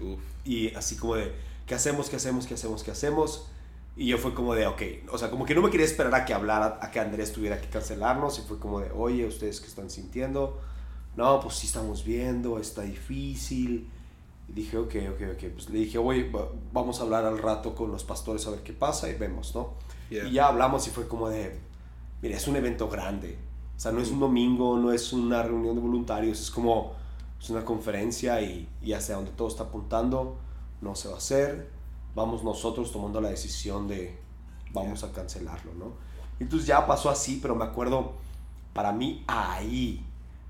Uf. Y así como de, ¿qué hacemos? ¿Qué hacemos? ¿Qué hacemos? ¿Qué hacemos? Y yo fue como de, ok, o sea, como que no me quería esperar a que hablara, a que Andrés tuviera que cancelarnos. Y fue como de, oye, ¿ustedes qué están sintiendo? No, pues sí estamos viendo, está difícil. Y dije, ok, ok, ok. Pues le dije, oye, va- vamos a hablar al rato con los pastores a ver qué pasa y vemos, ¿no? Yeah. Y ya hablamos y fue como de, mira, es un evento grande. O sea, no es un domingo, no es una reunión de voluntarios, es como es una conferencia y, y hacia donde todo está apuntando, no se va a hacer. Vamos nosotros tomando la decisión de, vamos a cancelarlo, ¿no? Entonces ya pasó así, pero me acuerdo, para mí ahí,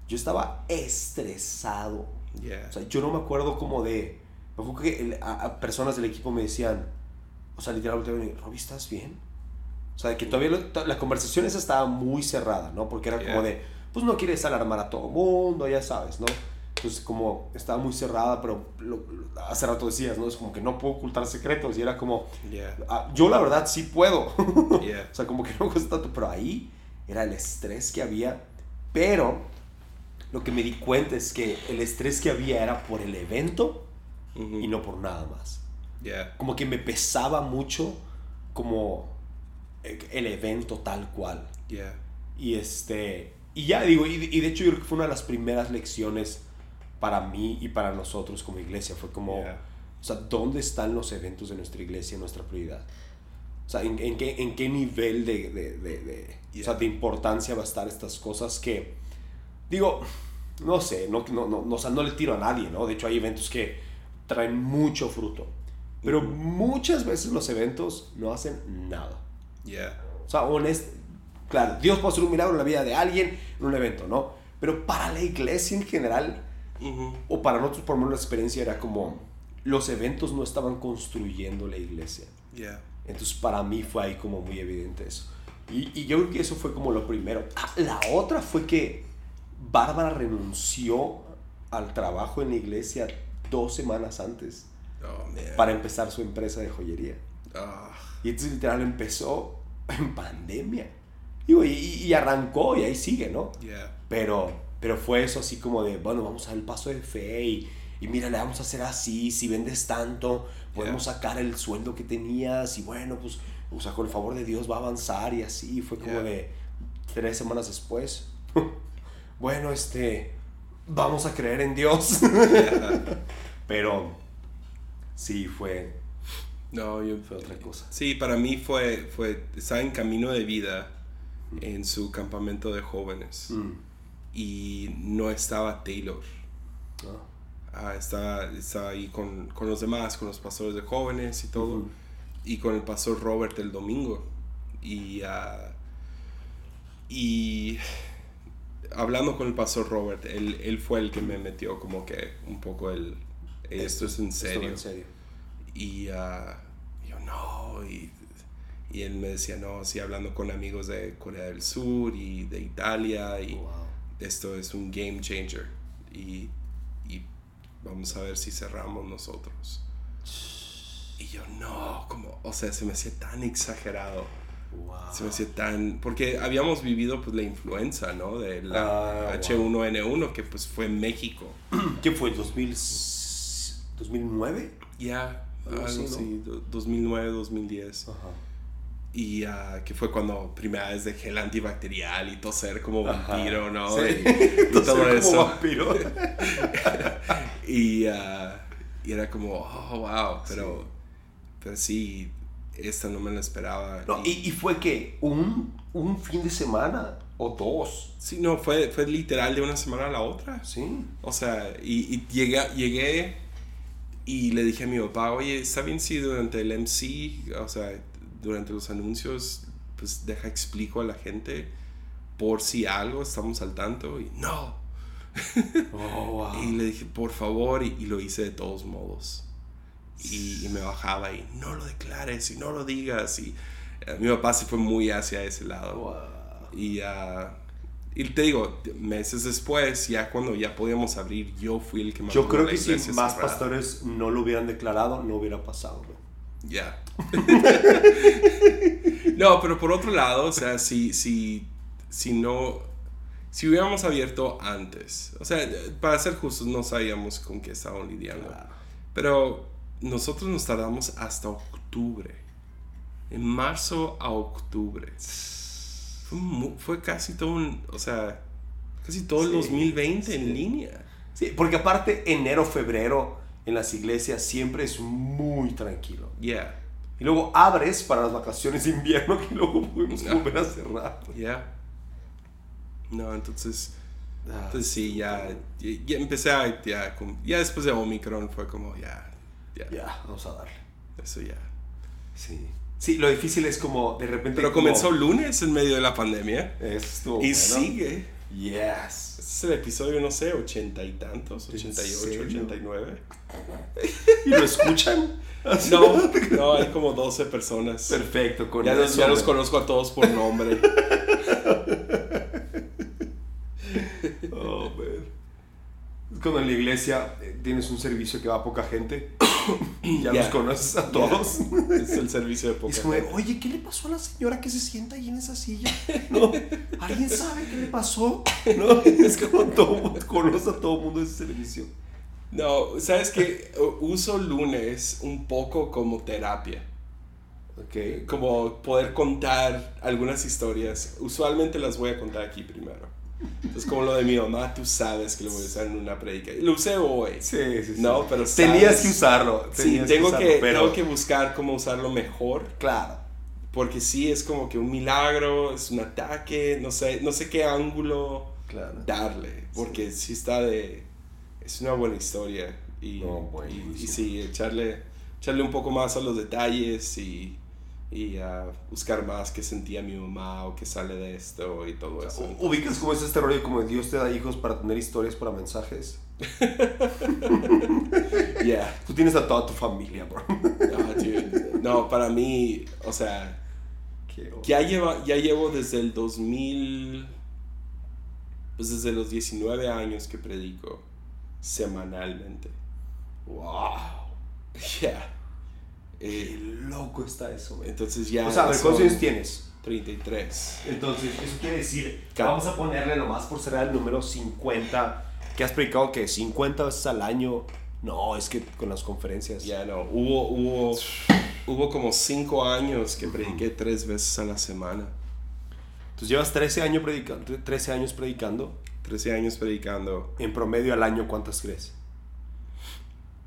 yo estaba estresado. Yeah. O sea, yo no me acuerdo como de, me acuerdo que el- a, a personas del equipo me decían, o sea, literalmente, Robbie, ¿estás bien? O sea, de que todavía lo- la conversación esa estaba muy cerrada, ¿no? Porque era como Yeah. de, pues no quieres alarmar a todo mundo, ya sabes, ¿no? Entonces, como estaba muy cerrada, pero lo- lo- hace rato decías, ¿no? Es como que no puedo ocultar secretos. Y era como, Yeah. ah, yo la verdad sí puedo. Yeah. o sea, como que no cuesta tanto, pero ahí era el estrés que había. Pero lo que me di cuenta es que el estrés que había era por el evento Ujú. y no por nada más. Yeah. Como que me pesaba mucho como el evento tal cual. Yeah. Y este, y ya digo, y, y de hecho yo creo que fue una de las primeras lecciones para mí y para nosotros como iglesia. Fue como, Yeah. o sea, ¿dónde están los eventos de nuestra iglesia, nuestra prioridad? O sea, ¿en, en qué, en qué nivel de, de, de, de- o sea, Yeah. de importancia va a estar estas cosas que, digo, no sé, no, no, no, no, o sea, no le tiro a nadie, ¿no? De hecho, hay eventos que traen mucho fruto. Pero Ujú. muchas veces los eventos no hacen nada. Yeah. O sea, honest, claro, Dios puede hacer un milagro en la vida de alguien en un evento, ¿no? Pero para la iglesia en general, Ujú. o para nosotros por lo menos la experiencia era como, los eventos no estaban construyendo la iglesia. Yeah. Entonces para mí fue ahí como muy evidente eso. Y, y yo creo que eso fue como lo primero. Ah, la otra fue que Bárbara renunció al trabajo en la iglesia dos semanas antes Oh, para empezar su empresa de joyería. Ah, Y entonces literal empezó en pandemia. Digo, y, y arrancó y ahí sigue, ¿no? yeah. Pero, pero fue eso así como de, bueno, vamos a dar el paso de fe y, y mira, le vamos a hacer así, si vendes tanto, podemos Yeah. sacar el sueldo que tenías y bueno, pues, o sea, con el favor de Dios va a avanzar y así. Fue como Yeah. de tres semanas después. bueno, este, vamos a creer en Dios. Pero sí, fue, No, yo, fue otra cosa. Sí, para mí fue, fue, estaba en camino de vida en su campamento de jóvenes Mm. Y no estaba Taylor. Ah. Ah, estaba, estaba ahí con, con los demás, con los pastores de jóvenes y todo, y con el pastor Robert el domingo. Y, ah, y hablando con el pastor Robert, él, él fue el que me metió como que un poco el, esto es en serio. en serio. Y ah, yo, no. Y, y él me decía, no, sí, hablando con amigos de Corea del Sur y de Italia. Y Wow. Esto es un game changer. Y, y vamos a ver si cerramos nosotros. Y yo, no, como, o sea, se me hacía tan exagerado. Wow. Se me hacía tan. Porque habíamos vivido pues la influenza, ¿no? De la Ah, H1N1, que pues fue en México. ¿Qué fue? ¿2000, ¿2009? Ya, Algo algo así, ¿no? do- 2009, 2010. Ajá. Y ah, que fue cuando primera vez dejé el antibacterial y toser como Ajá. vampiro, ¿no? Sí. Y, y todo como eso. vampiro. Y, ah, y era como, oh, wow, pero, pero sí, esta no me la esperaba. No, y, y fue que un, un fin de semana o dos. Sí, no, fue, fue literal de una semana a la otra. Sí. O sea, y, y llegué, llegué y le dije a mi papá, oye, ¿está bien si durante el MC, o sea, durante los anuncios, pues deja explico a la gente por si algo, estamos al tanto? Y no. Oh, wow. Y le dije, por favor, y, y lo hice de todos modos. Y, y me bajaba y no lo declares y no lo digas. Y eh, mi papá se fue muy hacia ese lado. Wow. Y, ah, y te digo, meses después, ya cuando ya podíamos abrir, yo fui el que Yo mantuvo creo que si más cerrada. pastores no lo hubieran declarado, no hubiera pasado. Ya. no, pero por otro lado, o sea, si, si, si no, si hubiéramos abierto antes, o sea, para ser justos, no sabíamos con qué estaban lidiando. Claro. Pero nosotros nos tardamos hasta octubre. En marzo a octubre. Fue, casi todo un, o sea, casi todo el Sí, 2020 en sí. línea. Sí, porque aparte enero, febrero en las iglesias siempre es muy tranquilo. Yeah, Y luego abres para las vacaciones de invierno que luego podemos Ah. volver a cerrar. yeah. No, entonces, Ah, entonces sí, ya, ya, ya empecé a, ya, ya después de Omicron fue como, ya, ya, Ya, vamos a darle. eso ya. Sí. Sí, lo difícil es como de repente. Pero como- comenzó lunes en medio de la pandemia Estuvo y bueno. sigue. Yes. Este es el episodio, no sé, ochenta y tantos, ¿En 88, serio? 89. ¿Y lo escuchan? No, no, hay como 12 personas. Perfecto, con Ya, los, eso ya los me- conozco a todos por nombre. Oh, man. Es cuando en la iglesia eh, tienes un servicio que va a poca gente y ya Ya. los conoces a todos. Es el servicio de poca es como oye, ¿qué le pasó a la señora que se sienta ahí en esa silla? ¿No? ¿Alguien sabe qué le pasó? ¿No? Es como todo mundo conoce a todo mundo ese servicio. No, ¿sabes qué? Uso lunes un poco como terapia. Ok. Como poder contar algunas historias. Usualmente las voy a contar aquí primero. Es como lo de mi mamá, tú sabes que lo voy a usar en una predica. Lo usé hoy. Sí, sí, sí. No, pero Tenías sabes- que usarlo. Sí, tenías tengo usarlo, que, pero- tengo que buscar cómo usarlo mejor. Claro. Porque sí, es como que un milagro, es un ataque, no sé, no sé qué ángulo Claro. darle. Porque sí, está de... Es una buena historia. Y, No, y, y sí, echarle, echarle un poco más a los detalles y, y a buscar más qué sentía mi mamá o qué sale de esto y todo eso. ¿Ubicas cómo es este rollo como Dios te da hijos para tener historias para mensajes? Yeah. Tú tienes a toda tu familia, bro. No, dude. No, para mí, o sea, ya, lleva, ya llevo desde el 2000, pues desde los 19 años que predico semanalmente. Wow. Ya. Qué Eh, loco está eso, güey. entonces ya... O sea, a ver, son ¿cuántos años tienes? 33. Entonces, eso quiere decir, vamos a ponerle nomás por ser el número 50, que has predicado que 50 veces al año. No, es que con las conferencias. Ya no, hubo, hubo, hubo como 5 años que prediqué tres veces a la semana. Entonces llevas 13 años, predicando, 13 años predicando. 13 años predicando. En promedio al año, ¿cuántas crees?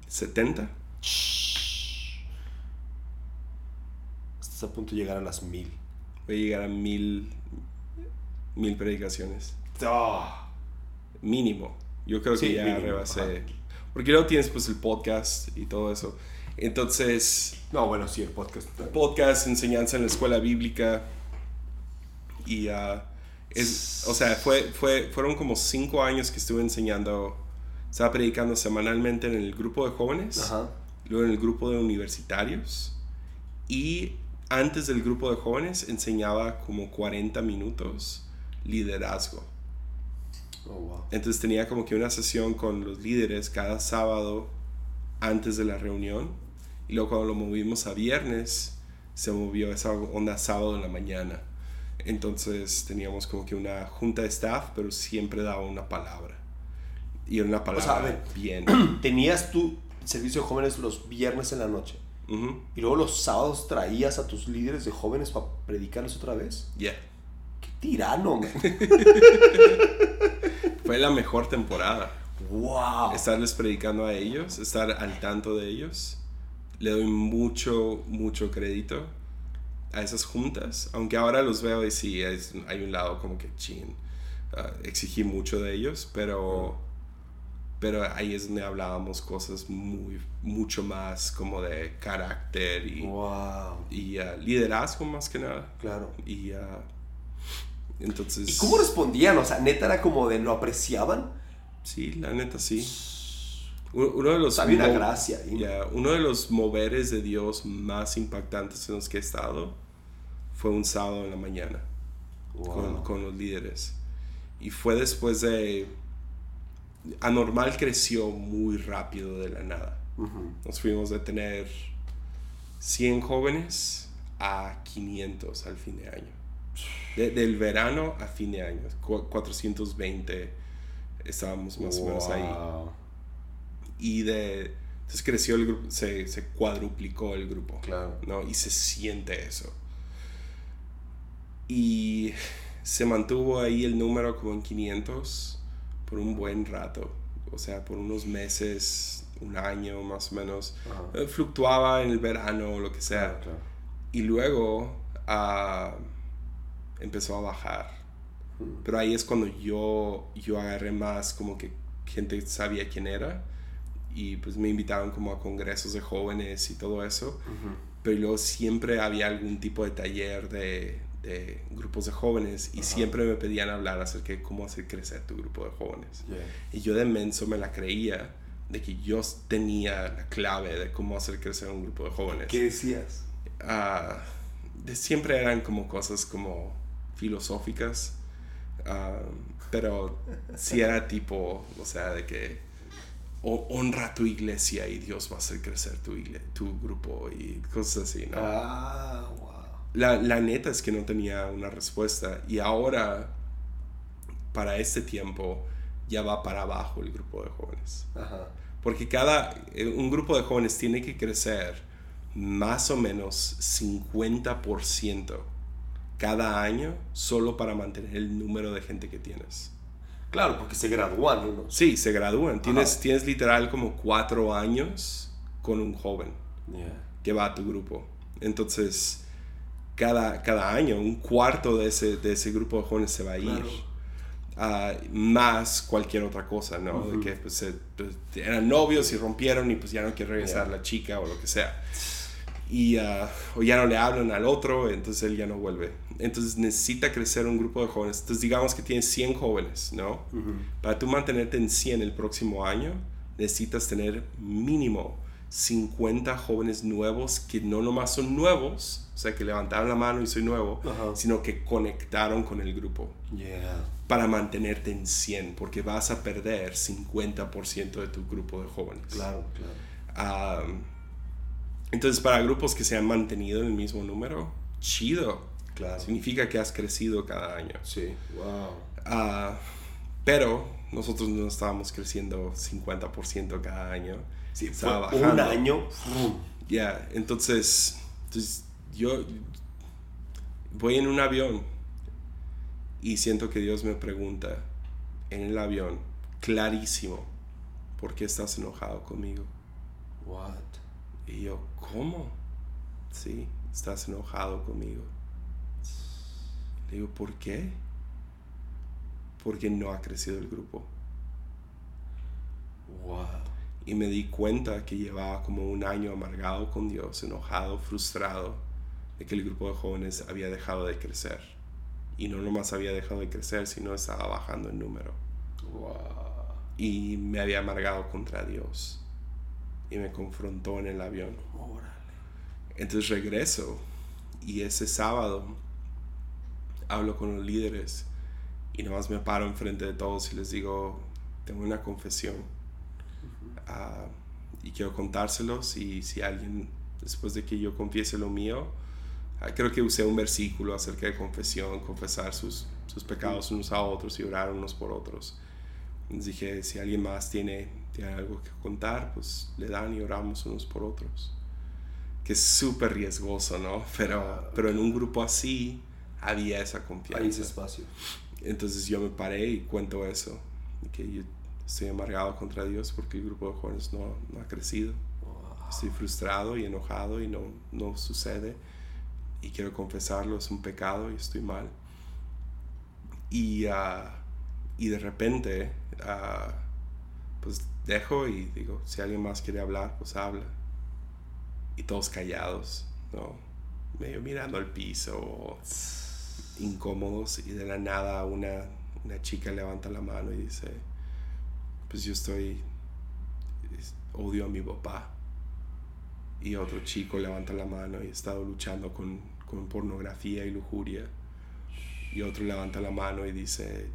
70. Estás a punto de llegar a las mil. Voy a llegar a mil, mil predicaciones. Ah, Mínimo. Yo creo que Sí, ya mínimo, rebasé. ajá. Porque luego tienes pues el podcast y todo eso. Entonces, No, bueno, sí, el podcast. podcast, enseñanza en la escuela bíblica. Y ah, es, o sea, fue, fue, fueron como cinco años que estuve enseñando, estaba predicando semanalmente en el grupo de jóvenes, Ajá. luego en el grupo de universitarios y antes del grupo de jóvenes enseñaba como 40 minutos liderazgo. Oh, wow. Entonces tenía como que una sesión con los líderes cada sábado antes de la reunión. Y luego cuando lo movimos a viernes, se movió esa onda sábado en la mañana. Entonces teníamos como que una junta de staff, pero siempre daba una palabra. Y era una palabra a ver. bien. Tenías tu servicio de jóvenes los viernes en la noche. Y luego los sábados traías a tus líderes de jóvenes para predicarles otra vez. Yeah. ¡Qué tirano, man! Fue la mejor temporada. ¡Wow! Estarles predicando a ellos, estar al tanto de ellos. Le doy mucho, mucho crédito a esas juntas. Aunque ahora los veo y sí, es- hay un lado como que chin. ah, exigí mucho de ellos, pero, pero ahí es donde hablábamos cosas muy, mucho más como de carácter y, ¡Wow! y ah, liderazgo más que nada. Claro. Y ah, entonces... ¿Y cómo respondían? O sea, neta era como de lo apreciaban. Sí, la neta sí. Uno de los Había una gracia ahí. ya, uno de los moveres de Dios más impactantes en los que he estado fue un sábado en la mañana con, Wow. con los líderes. Y fue después de... Anormal creció muy rápido de la nada. Nos fuimos de tener 100 jóvenes a 500 al fin de año. del verano a fin de año, 420 estábamos más o menos ahí. Y de... Entonces creció el grupo, se, se cuadruplicó el grupo. Claro. ¿no? Y se siente eso. Y se mantuvo ahí el número como en 500 por un buen rato. O sea, por unos meses, un año más o menos. Eh, fluctuaba en el verano o lo que sea. Y luego ah, empezó a bajar. Pero ahí es cuando yo, yo agarré más como que gente sabía quién era y pues me invitaban como a congresos de jóvenes y todo eso. Pero luego siempre había algún tipo de taller de, de grupos de jóvenes y siempre me pedían hablar acerca de cómo hacer crecer tu grupo de jóvenes. Y yo de menso me la creía de que yo tenía la clave de cómo hacer crecer un grupo de jóvenes. ¿Qué decías? Ah, de, siempre eran como cosas como filosóficas, ah, pero sí era tipo, o sea, de que honra tu iglesia y Dios va a hacer crecer tu, tu grupo y cosas así, ¿no? Ah, wow. La, la, neta es que no tenía una respuesta y ahora, para este tiempo, ya va para abajo el grupo de jóvenes. Ajá. Porque cada, eh, un grupo de jóvenes tiene que crecer más o menos 50% cada año solo para mantener el número de gente que tienes. Claro, porque se gradúan, ¿no? Sí, se gradúan. Tienes, tienes literal como cuatro años con un joven que va a tu grupo. Entonces, cada, cada año, un cuarto de ese, de ese grupo de jóvenes se va a ir. más cualquier otra cosa, ¿no? De que pues, pues, eran novios y rompieron y pues ya no quiere regresar la chica o lo que sea. Y, uh, o ya no le hablan al otro, entonces él ya no vuelve. Entonces necesita crecer un grupo de jóvenes. Entonces digamos que tienes 100 jóvenes, ¿no? Para tú mantenerte en 100 el próximo año, necesitas tener mínimo 50 jóvenes nuevos que no nomás son nuevos, o sea, que levantaron la mano y soy nuevo, sino que conectaron con el grupo. Para mantenerte en 100, porque vas a perder 50% de tu grupo de jóvenes. Claro, claro. entonces, para grupos que se han mantenido en el mismo número, chido. Claro. Significa que has crecido cada año. Sí, wow. Ah, pero nosotros no estábamos creciendo 50% cada año. Sí, estaba bajando. Un año. Ya, entonces, entonces yo voy en un avión y siento que Dios me pregunta en el avión, clarísimo, ¿por qué estás enojado conmigo? What? Y yo, ¿cómo? Sí, estás enojado conmigo. Le digo, ¿por qué? Porque no ha crecido el grupo. Wow. Y me di cuenta que llevaba como un año amargado con Dios, enojado, frustrado de que el grupo de jóvenes había dejado de crecer. Y no nomás había dejado de crecer, sino estaba bajando en número. Y me había amargado contra Dios. Y me confrontó en el avión. Entonces regreso y ese sábado hablo con los líderes y nomás me paro enfrente de todos y les digo, tengo una confesión ah, y quiero contárselos y si alguien, después de que yo confiese lo mío, Ah, creo que usé un versículo acerca de confesión, confesar sus, sus pecados unos a otros y orar unos por otros. Les dije, si alguien más tiene, tiene algo que contar, pues le dan y oramos unos por otros. Que es súper riesgoso, ¿no? Pero, ah, pero en un grupo así había esa confianza. Hay ese espacio. Entonces yo me paré y cuento eso, que yo estoy amargado contra Dios porque el grupo de jóvenes no, no ha crecido. Estoy frustrado y enojado y no, no sucede y quiero confesarlo, es un pecado y estoy mal. Y, ah, y de repente, uh, pues dejo y digo, si alguien más quiere hablar, pues habla. Y todos callados, ¿no? Medio mirando al piso, incómodos, y de la nada una, una chica levanta la mano y dice, pues yo estoy, odio a mi papá. Y otro chico levanta la mano y he estado luchando con con pornografía y lujuria. Y otro levanta la mano y dice,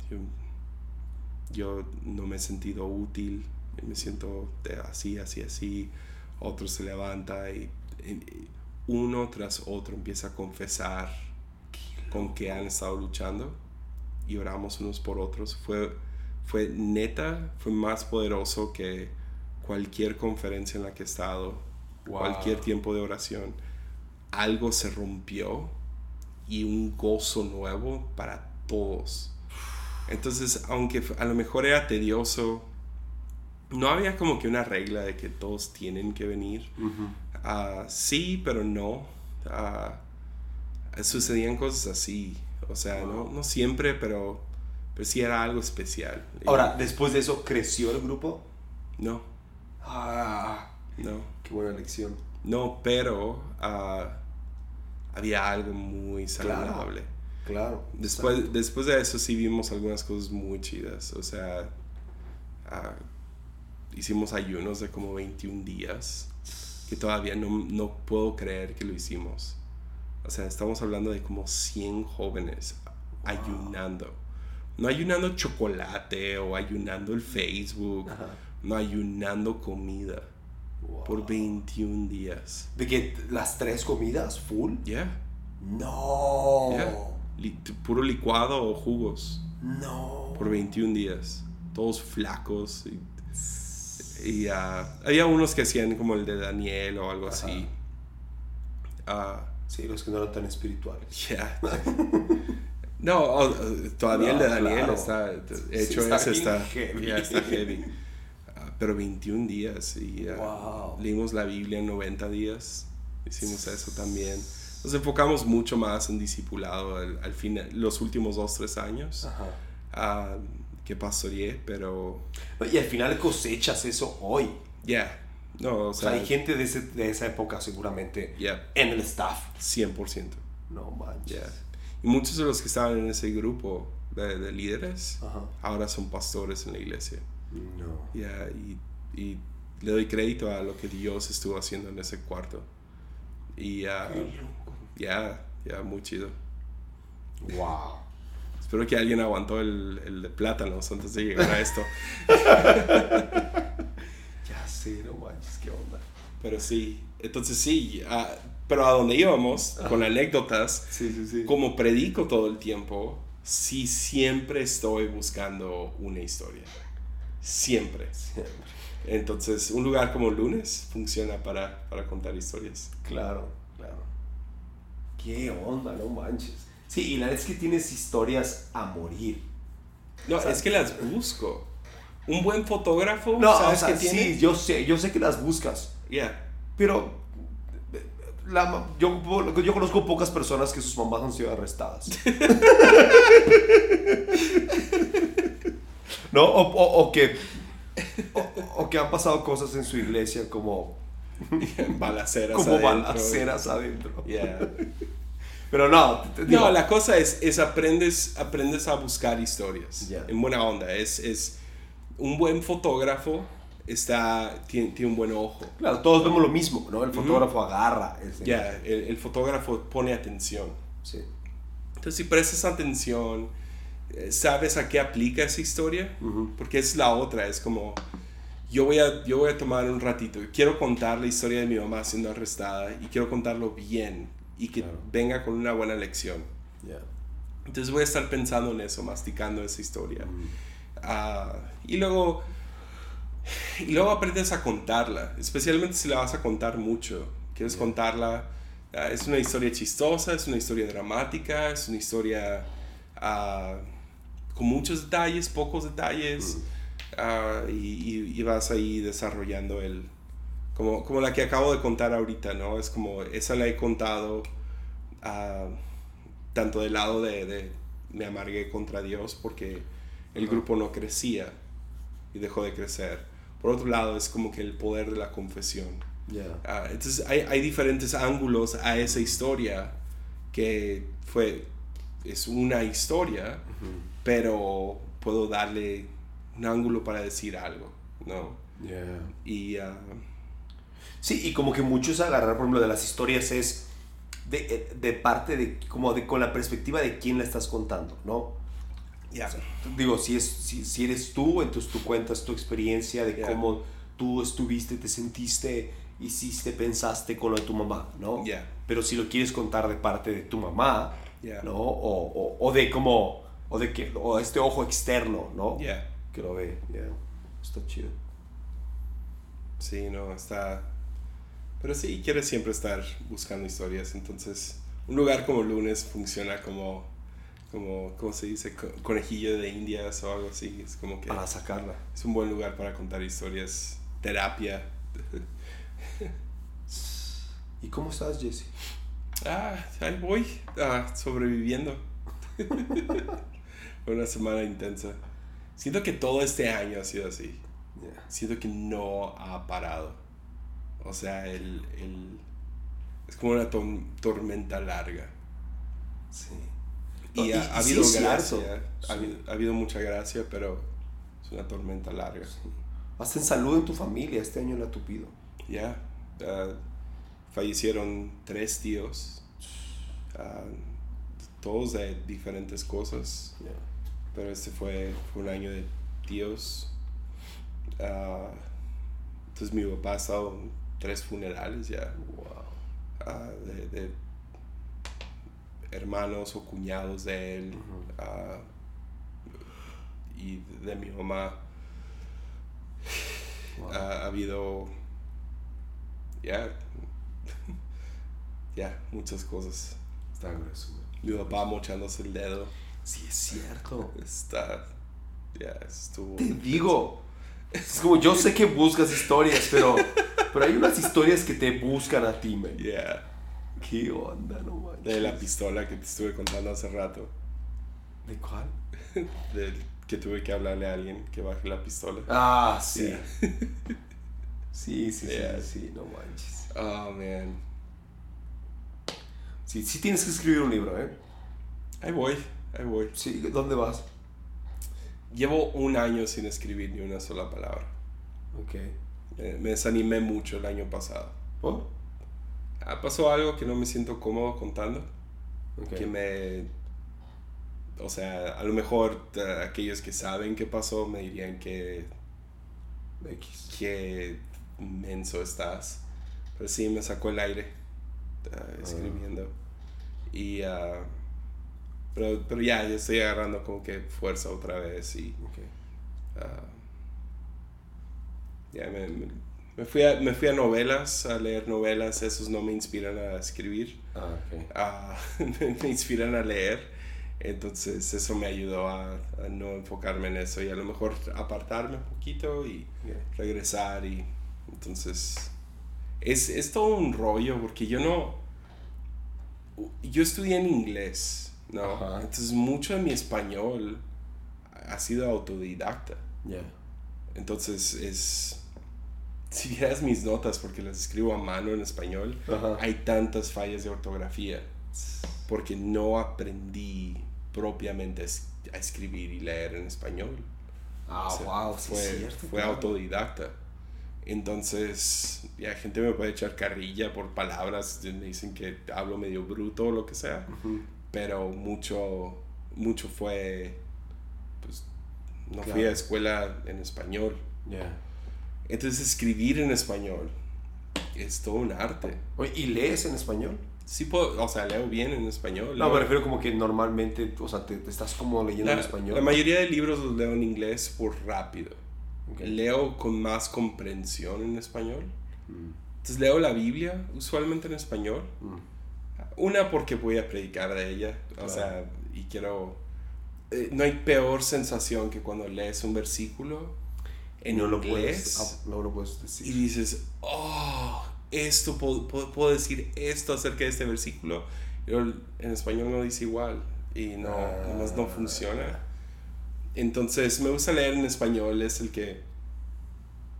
yo, no me he sentido útil, me siento así, así, así. Otro se levanta y, uno tras otro empieza a confesar. Con que han estado luchando y oramos unos por otros. Fue, fue neta, fue más poderoso que cualquier conferencia en la que he estado, cualquier tiempo de oración. Algo se rompió y un gozo nuevo para todos. Entonces, aunque a lo mejor era tedioso, no había como que una regla de que todos tienen que venir. Ah, sí, pero no. Ah, sucedían cosas así. O sea, no, no siempre, pero, pero sí era algo especial. Ahora, después de eso, ¿creció el grupo? No. Ah, no. Qué buena lección. No, pero ah, había algo muy saludable. Claro. Después, después de eso sí vimos algunas cosas muy chidas. O sea, hicimos ayunos de como 21 días, que todavía no, no, puedo creer que lo hicimos. O sea, estamos hablando de como 100 jóvenes ayunando. No ayunando chocolate o ayunando el Facebook, no ayunando comida. Por 21 días. ¿De que las tres comidas full? Yeah. No. puro licuado o jugos. No. Por 21 días. Todos flacos. Y y uh, había unos que hacían como el de Daniel o algo así. Uh, sí, los que no eran tan espirituales. Yeah. no, todavía el de Daniel está hecho, sí, está, está, heavy. está heavy. Uh, pero 21 días y leímos la Biblia en 90 días. Hicimos eso también. Nos enfocamos mucho más en discipulado al, al final, los últimos dos, tres años. Ajá que pastoreé, pero... Y al final cosechas eso hoy. Ya. No, o sea, hay gente de, de, esa época seguramente en el staff. 100%. No manches. Y muchos de los que estaban en ese grupo de, de líderes ahora son pastores en la iglesia. No. Ya, y, y, le doy crédito a lo que Dios estuvo haciendo en ese cuarto. Y ya, ya, ya, muy chido. Wow. Espero que alguien aguantó el, el de plátanos antes de llegar a esto. ya sé, no manches, qué onda. Pero sí, entonces sí, pero a donde íbamos, con anécdotas, sí, sí, sí. como predico todo el tiempo, sí siempre estoy buscando una historia. Siempre. Siempre. Entonces, un lugar como lunes funciona para, para contar historias. Claro, claro. ¿Qué onda? No manches. Sí, y la verdad es que tienes historias a morir. No, es que las busco. Un buen fotógrafo, no, ¿sabes que tiene? Sí, yo sé, yo sé que las buscas. Ya. Pero la, yo, yo conozco pocas personas que sus mamás han sido arrestadas. ¿No? O, o, que, o, que han pasado cosas en su iglesia como... balaceras como adentro. balaceras adentro. Yeah. Pero no. no, la cosa es, es aprendes, aprendes a buscar historias. En buena onda. Es, es un buen fotógrafo está, tiene, tiene, un buen ojo. Claro, todos vemos lo mismo, ¿no? El fotógrafo agarra. Ya, el, el, fotógrafo pone atención. Sí. Entonces, si prestas atención, eh, sabes a qué aplica esa historia, porque es la otra, es como, yo voy, a, yo voy a tomar un ratito, quiero contar la historia de mi mamá siendo arrestada y quiero contarlo bien, y que venga con una buena lección. Entonces voy a estar pensando en eso, masticando esa historia. Ah, y luego y luego aprendes a contarla, especialmente si la vas a contar mucho. Quieres contarla, ah, es una historia chistosa, es una historia dramática, es una historia ah, con muchos detalles, pocos detalles, mm. y, y, vas ahí desarrollando el, como, como la que acabo de contar ahorita, ¿no? Es como, esa la he contado uh, tanto del lado de, de, me amargué contra Dios porque el grupo no crecía y dejó de crecer. Por otro lado, es como que el poder de la confesión. Yeah. entonces hay, hay, diferentes ángulos a esa historia que fue, es una historia, pero puedo darle un ángulo para decir algo, ¿no? Yeah. Y... Uh, Sí, y como que muchos agarrar, por ejemplo, de las historias es de, de parte de, como de, con la perspectiva de quién la estás contando, ¿no? Ya. digo, si, es, si, si, eres tú, entonces tú cuentas tu experiencia de cómo tú estuviste, te sentiste, hiciste, pensaste con lo de tu mamá, ¿no? Ya. Pero si lo quieres contar de parte de tu mamá, Yeah. ¿no? O, o, o de como, o de que, o este ojo externo, ¿no? Yeah. Que lo ve, yeah. Está chido. Sí, no, está... Pero sí, quieres siempre estar buscando historias, entonces un lugar como Lunes funciona como, como ¿cómo se dice? Co- Conejillo de indias o algo así, es como que Para sacarla. es un buen lugar para contar historias, terapia. ¿Y cómo estás, Jesse? Ah, ahí voy, ah, sobreviviendo. Fue una semana intensa. Siento que todo este año ha sido así. Yeah. siento que no ha parado. O sea, el, el- es como una tor- tormenta larga. Sí. Y, Y- ha, ha sí habido es gracia, cierto. ha, Sí. habido, ha habido mucha gracia, pero es una tormenta larga. Hasta en salud en tu familia, este año la ha tupido. Ya, ah, fallecieron tres tíos, ah, todos de diferentes cosas, Yeah. pero este fue, fue un año de tíos. Ah, entonces mi papá ha estado en tres funerales ya. Wow. ah, de, de hermanos o cuñados de él ah, y de mi mamá. Wow. Ha habido ya ya muchas cosas. Está grueso. Mi papá mochándose el dedo. Sí, es cierto. Está ya estuvo. Te digo. Es como, yo sé que buscas historias, pero, pero hay unas historias que te buscan a ti, man. Yeah, ¿Qué onda, no manches? de la pistola que te estuve contando hace rato. ¿De cuál? De que tuve que hablarle a alguien que baje la pistola. Ah, sí. Yeah. Sí, sí, Yeah. sí, sí, no manches. Oh man. Sí, sí tienes que escribir un libro, ¿eh? Ahí voy, ahí voy. Sí, ¿dónde vas? Llevo un año sin escribir ni una sola palabra. Ok. Me, me desanimé mucho el año pasado. ¿Oh? Ah, pasó algo que no me siento cómodo contando. Ok. Que me... O sea, a lo mejor eh, aquellos que saben qué pasó me dirían que... X. Qué menso estás. Pero sí, me sacó el aire eh, escribiendo. Y... ah, pero, pero ya, ya estoy agarrando como que fuerza otra vez y... Ok. Ah, ya me, me- me fui a, me fui a novelas, a leer novelas, esos no me inspiran a escribir, Ah, ah, me, inspiran a leer, entonces eso me ayudó a, a no enfocarme en eso y a lo mejor apartarme un poquito y regresar y entonces es, es todo un rollo porque yo no, yo estudié en inglés, ¿no? Ajá. Entonces mucho de mi español ha sido autodidacta. Entonces es... Si vieras mis notas, porque las escribo a mano en español, Ajá. hay tantas fallas de ortografía, porque no aprendí propiamente a es- a escribir y leer en español. Ah, O sea, wow, sí, fue, es cierto. fue claro. autodidacta. Entonces, ya gente me puede echar carrilla por palabras, me dicen que hablo medio bruto o lo que sea, Ujú. pero mucho, mucho fue, pues, no fui Claro. a escuela en español. Ya. Entonces, escribir en español es todo un arte. ¿y lees en español? Sí puedo, o sea, leo bien en español. No, leo- me refiero como que normalmente, o sea, te, te estás como leyendo la, en español. la mayoría de libros los leo en inglés por rápido. Leo con más comprensión en español. Mm, Entonces leo la Biblia usualmente en español. mm. Una porque voy a predicar de ella. O sea, y quiero... eh, no hay peor sensación que cuando lees un versículo en no lo inglés puedes, ah, no lo puedes y decir. dices, oh, esto puedo, puedo, decir esto acerca de este versículo. Pero en español no dice igual y no, Ah. nomás no funciona. Entonces me gusta leer en español, es el que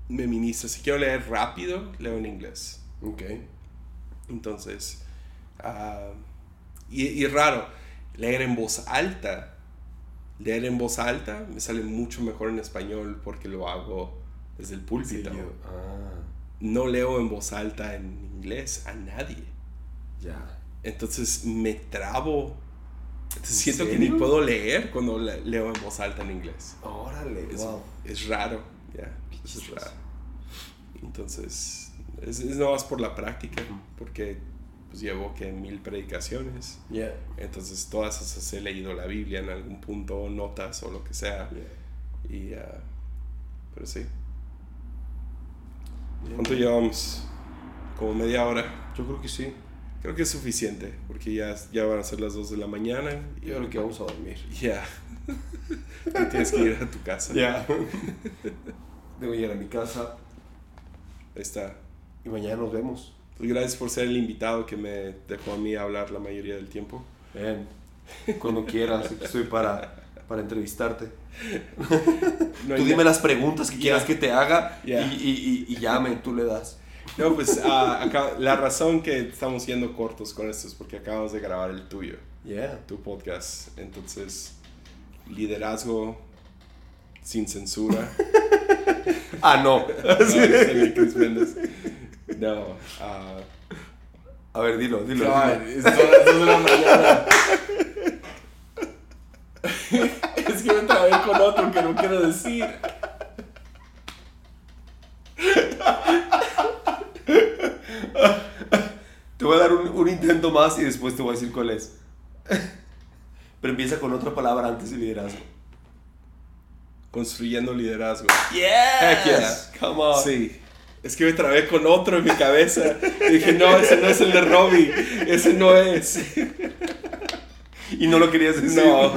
me ministra. Si quiero leer rápido, leo en inglés. Ok. Entonces, ah, y, y raro, leer en voz alta. Leer en voz alta me sale mucho mejor en español porque lo hago desde el púlpito. ah, No leo en voz alta en inglés a nadie. ya. Entonces me trabo. Entonces ¿En siento que serio? ni puedo leer cuando le- leo en voz alta en inglés. Órale, Es, wow. es raro, ya. Eso es raro. Entonces, es, es nada más por la práctica, porque pues llevo que mil predicaciones. Yeah. Entonces todas esas he leído la Biblia en algún punto, notas o lo que sea. Y, ah, pero sí. ¿Cuánto llevamos? Como media hora. Yo creo que sí. Creo que es suficiente, porque ya, ya van a ser las 2 de la mañana. Y Yo creo que vamos a dormir. Ya. Tú tienes que ir a tu casa. Ya. Debo ir a mi casa Ahí está. y mañana nos vemos. Pues gracias por ser el invitado que me dejó a mí hablar la mayoría del tiempo. Ven, cuando quieras, estoy para, para entrevistarte. No, tú dime las preguntas que quieras Ya. que te haga Ya. y, y, y, y llame, tú le das. No, pues ah, acá- la razón que estamos siendo cortos con esto es porque acabamos de grabar el tuyo, Yeah. tu podcast. Entonces, liderazgo sin censura. Ah, no. No, No, ah, A ver, dilo, dilo. Cabal, dilo. las dos de la mañana. es que me trabé con otro que no quiero decir. Te voy a dar un, un intento más y después te voy a decir cuál es. Pero empieza con otra palabra antes de liderazgo. Construyendo liderazgo. Yes. Heck yes. Come on. Sí. Es que me trabé con otro en mi cabeza. Y dije, no, ese no es el de Robbie. Ese no es. Y no lo querías decir. No.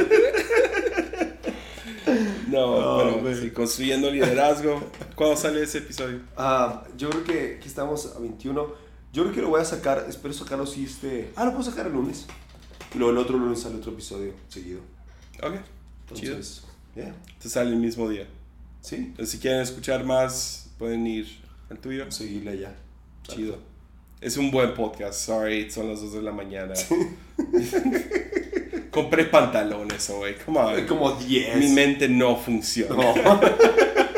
No, man. sí, construyendo liderazgo. ¿Cuándo sale ese episodio? Ah, yo creo que aquí estamos a 21. Yo creo que lo voy a sacar. Espero sacarlo si este. Ah, lo puedo sacar el lunes. Y luego el otro lunes sale otro episodio seguido. Ok. Chido. Entonces, yeah. Te sale el mismo día. Sí. Entonces, si quieren escuchar más, pueden ir al tuyo. Seguirle allá. Chido. Es un buen podcast, sorry, son las 2 de la mañana. Compré pantalones hoy, come on. Como 10. Mi mente no funciona. No.